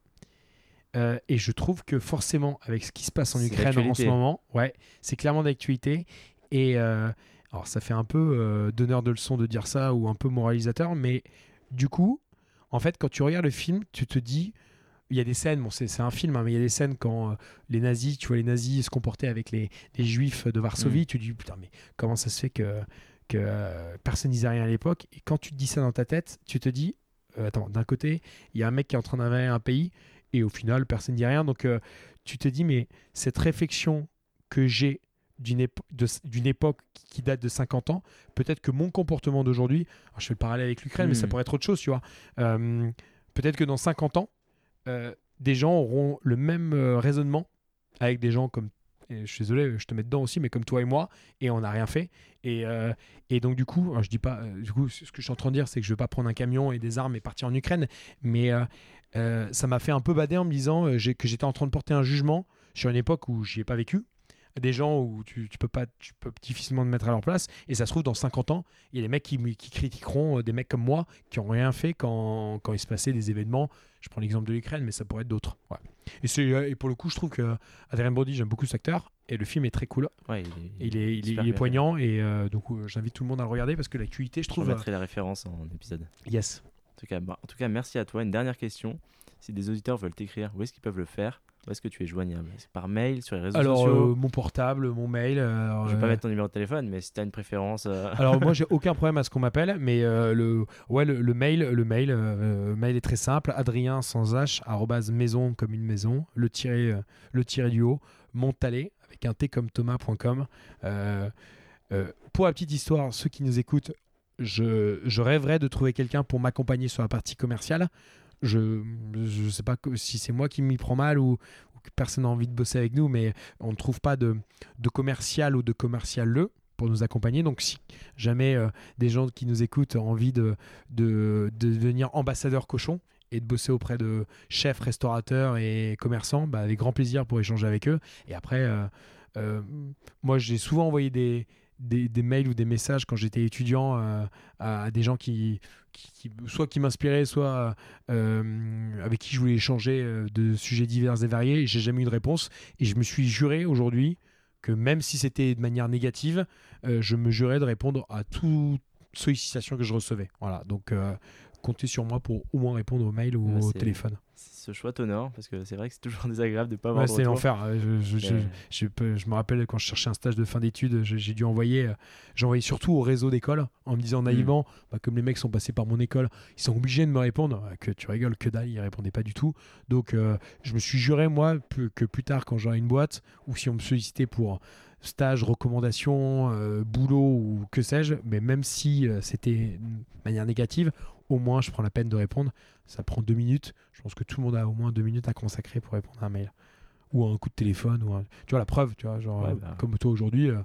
Euh, et je trouve que forcément, avec ce qui se passe en Ukraine en ce moment, ouais, c'est clairement d'actualité. Et euh, alors, ça fait un peu euh, donneur de leçons de dire ça ou un peu moralisateur, mais du coup, en fait, quand tu regardes le film, tu te dis, il y a des scènes, bon, c'est un film, hein, mais il y a des scènes quand euh, les nazis, tu vois les nazis se comportaient avec les, les juifs de Varsovie, Mm. tu te dis, putain, mais comment ça se fait que, que euh, personne disait rien à l'époque Et quand tu te dis ça dans ta tête, tu te dis, euh, attends, d'un côté, il y a un mec qui est en train d'invader un pays, et au final, personne ne dit rien. Donc, euh, tu te dis, mais cette réflexion que j'ai d'une épo- époque qui date de 50 ans, peut-être que mon comportement d'aujourd'hui, je fais le parallèle avec l'Ukraine, mais ça Mm. pourrait être autre chose, tu vois. Peut-être que dans 50 ans, des gens auront le même raisonnement avec des gens comme, je suis désolé, je te mets dedans aussi, mais comme toi et moi, et on n'a rien fait. Et, euh, donc du coup, je dis pas, euh, du coup, ce que je suis en train de dire, c'est que je vais pas prendre un camion et des armes et partir en Ukraine, mais euh, ça m'a fait un peu bader en me disant que j'étais en train de porter un jugement sur une époque où j'y ai pas vécu, des gens où tu, peux pas tu peux difficilement te mettre à leur place et ça se trouve dans 50 ans il y a des mecs qui, critiqueront des mecs comme moi qui ont rien fait quand, quand il se passait des événements je prends l'exemple de l'Ukraine mais ça pourrait être d'autres ouais. Et, euh, et pour le coup je trouve que Adrien Brody j'aime beaucoup cet acteur et le film est très cool Ouais, il est, il est, il est, super il est bien poignant et euh, donc euh, j'invite tout le monde à le regarder parce que l'actualité je. Je trouve euh, mettrai la référence en épisode. yes En tout, cas, bah, en tout cas, merci à toi. Une dernière question. Si des auditeurs veulent t'écrire, où est-ce qu'ils peuvent le faire? Où est-ce que tu es joignable? Par mail, sur les réseaux alors sociaux? euh, mon portable mon mail euh, Je vais pas euh, mettre ton numéro de téléphone, mais si tu as une préférence. Alors moi j'ai aucun problème à ce qu'on m'appelle, mais le ouais le, le mail le mail mail est très simple. Adrien sans h maison comme une maison le tiré le tiré du haut Montalé avec un t comme Thomas.com. Pour la petite histoire, ceux qui nous écoutent, je, je rêverais de trouver quelqu'un pour m'accompagner sur la partie commerciale. Je je sais pas si c'est moi qui m'y prends mal ou, que personne n'a envie de bosser avec nous, mais on ne trouve pas de, commercial ou de commercial le pour nous accompagner. Donc si jamais euh, des gens qui nous écoutent ont envie de devenir ambassadeur cochon et de bosser auprès de chefs, restaurateurs et commerçants, bah, avec grand plaisir pour échanger avec eux. Et après, euh, euh, moi j'ai souvent envoyé des, des, mails ou des messages quand j'étais étudiant euh, à, des gens qui, qui, soit qui m'inspiraient, soit euh, avec qui je voulais échanger euh, de sujets divers et variés. J'ai jamais eu de réponse. Et je me suis juré aujourd'hui que même si c'était de manière négative, je me jurais de répondre à toute sollicitation que je recevais. Voilà, donc comptez sur moi pour au moins répondre aux mails ou Ouais, au téléphone. Ce choix t'honore, parce que c'est vrai que c'est toujours désagréable de pas avoir Ouais, c'est l'enfer. Euh, Je, je- je- je me rappelle quand je cherchais un stage de fin d'études, j'ai dû envoyer, euh, envoyé surtout au réseau d'école en me disant naïvement, bah, comme les mecs sont passés par mon école, ils sont obligés de me répondre. Euh, Que tu rigoles, que dalle, ils répondaient pas du tout. Donc euh, je me suis juré moi que plus tard quand j'aurai une boîte ou si on me sollicitait pour stage, recommandation, euh, boulot ou que sais-je, mais même si euh, c'était de manière négative, au moins je prends la peine de répondre. Ça prend deux minutes. Je pense que tout le monde a au moins deux minutes à consacrer pour répondre à un mail ou un coup de téléphone ou un- tu vois la preuve tu vois genre Ouais, euh, bah. comme toi aujourd'hui euh,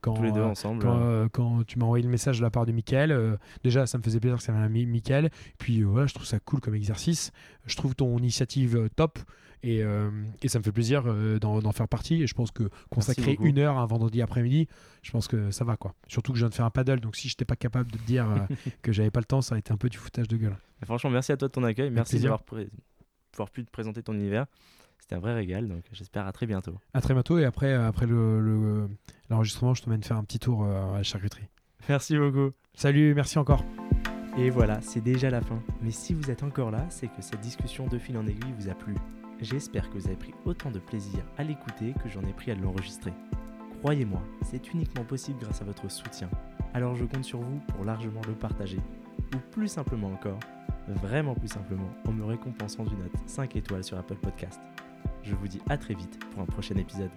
quand Tous les deux euh, ensemble. quand, quand tu m'as envoyé le message de la part de Mickaël, déjà ça me faisait plaisir que ça vienne à Mi- Mickaël. Puis voilà, je trouve ça cool comme exercice. Je trouve ton initiative top et, et ça me fait plaisir d'en faire partie. Et je pense que consacrer une heure un vendredi après-midi, je pense que ça va quoi. Surtout que je viens de faire un paddle, donc si je n'étais pas capable de te dire que j'avais pas le temps, ça aurait été un peu du foutage de gueule. mais franchement, merci à toi de ton accueil. Merci d'avoir pu te présenter ton univers. C'était un vrai régal, donc j'espère à très bientôt. À très bientôt et après, euh, après le- le- l'enregistrement, je t'emmène faire un petit tour euh, à la charcuterie. Merci beaucoup. Salut, merci encore. Et voilà, c'est déjà la fin. Mais si vous êtes encore là, c'est que cette discussion de fil en aiguille vous a plu. J'espère que vous avez pris autant de plaisir à l'écouter que j'en ai pris à l'enregistrer. Croyez-moi, c'est uniquement possible grâce à votre soutien. Alors je compte sur vous pour largement le partager. Ou plus simplement encore, vraiment plus simplement, en me récompensant d'une note 5 étoiles sur Apple Podcast. Je vous dis à très vite pour un prochain épisode.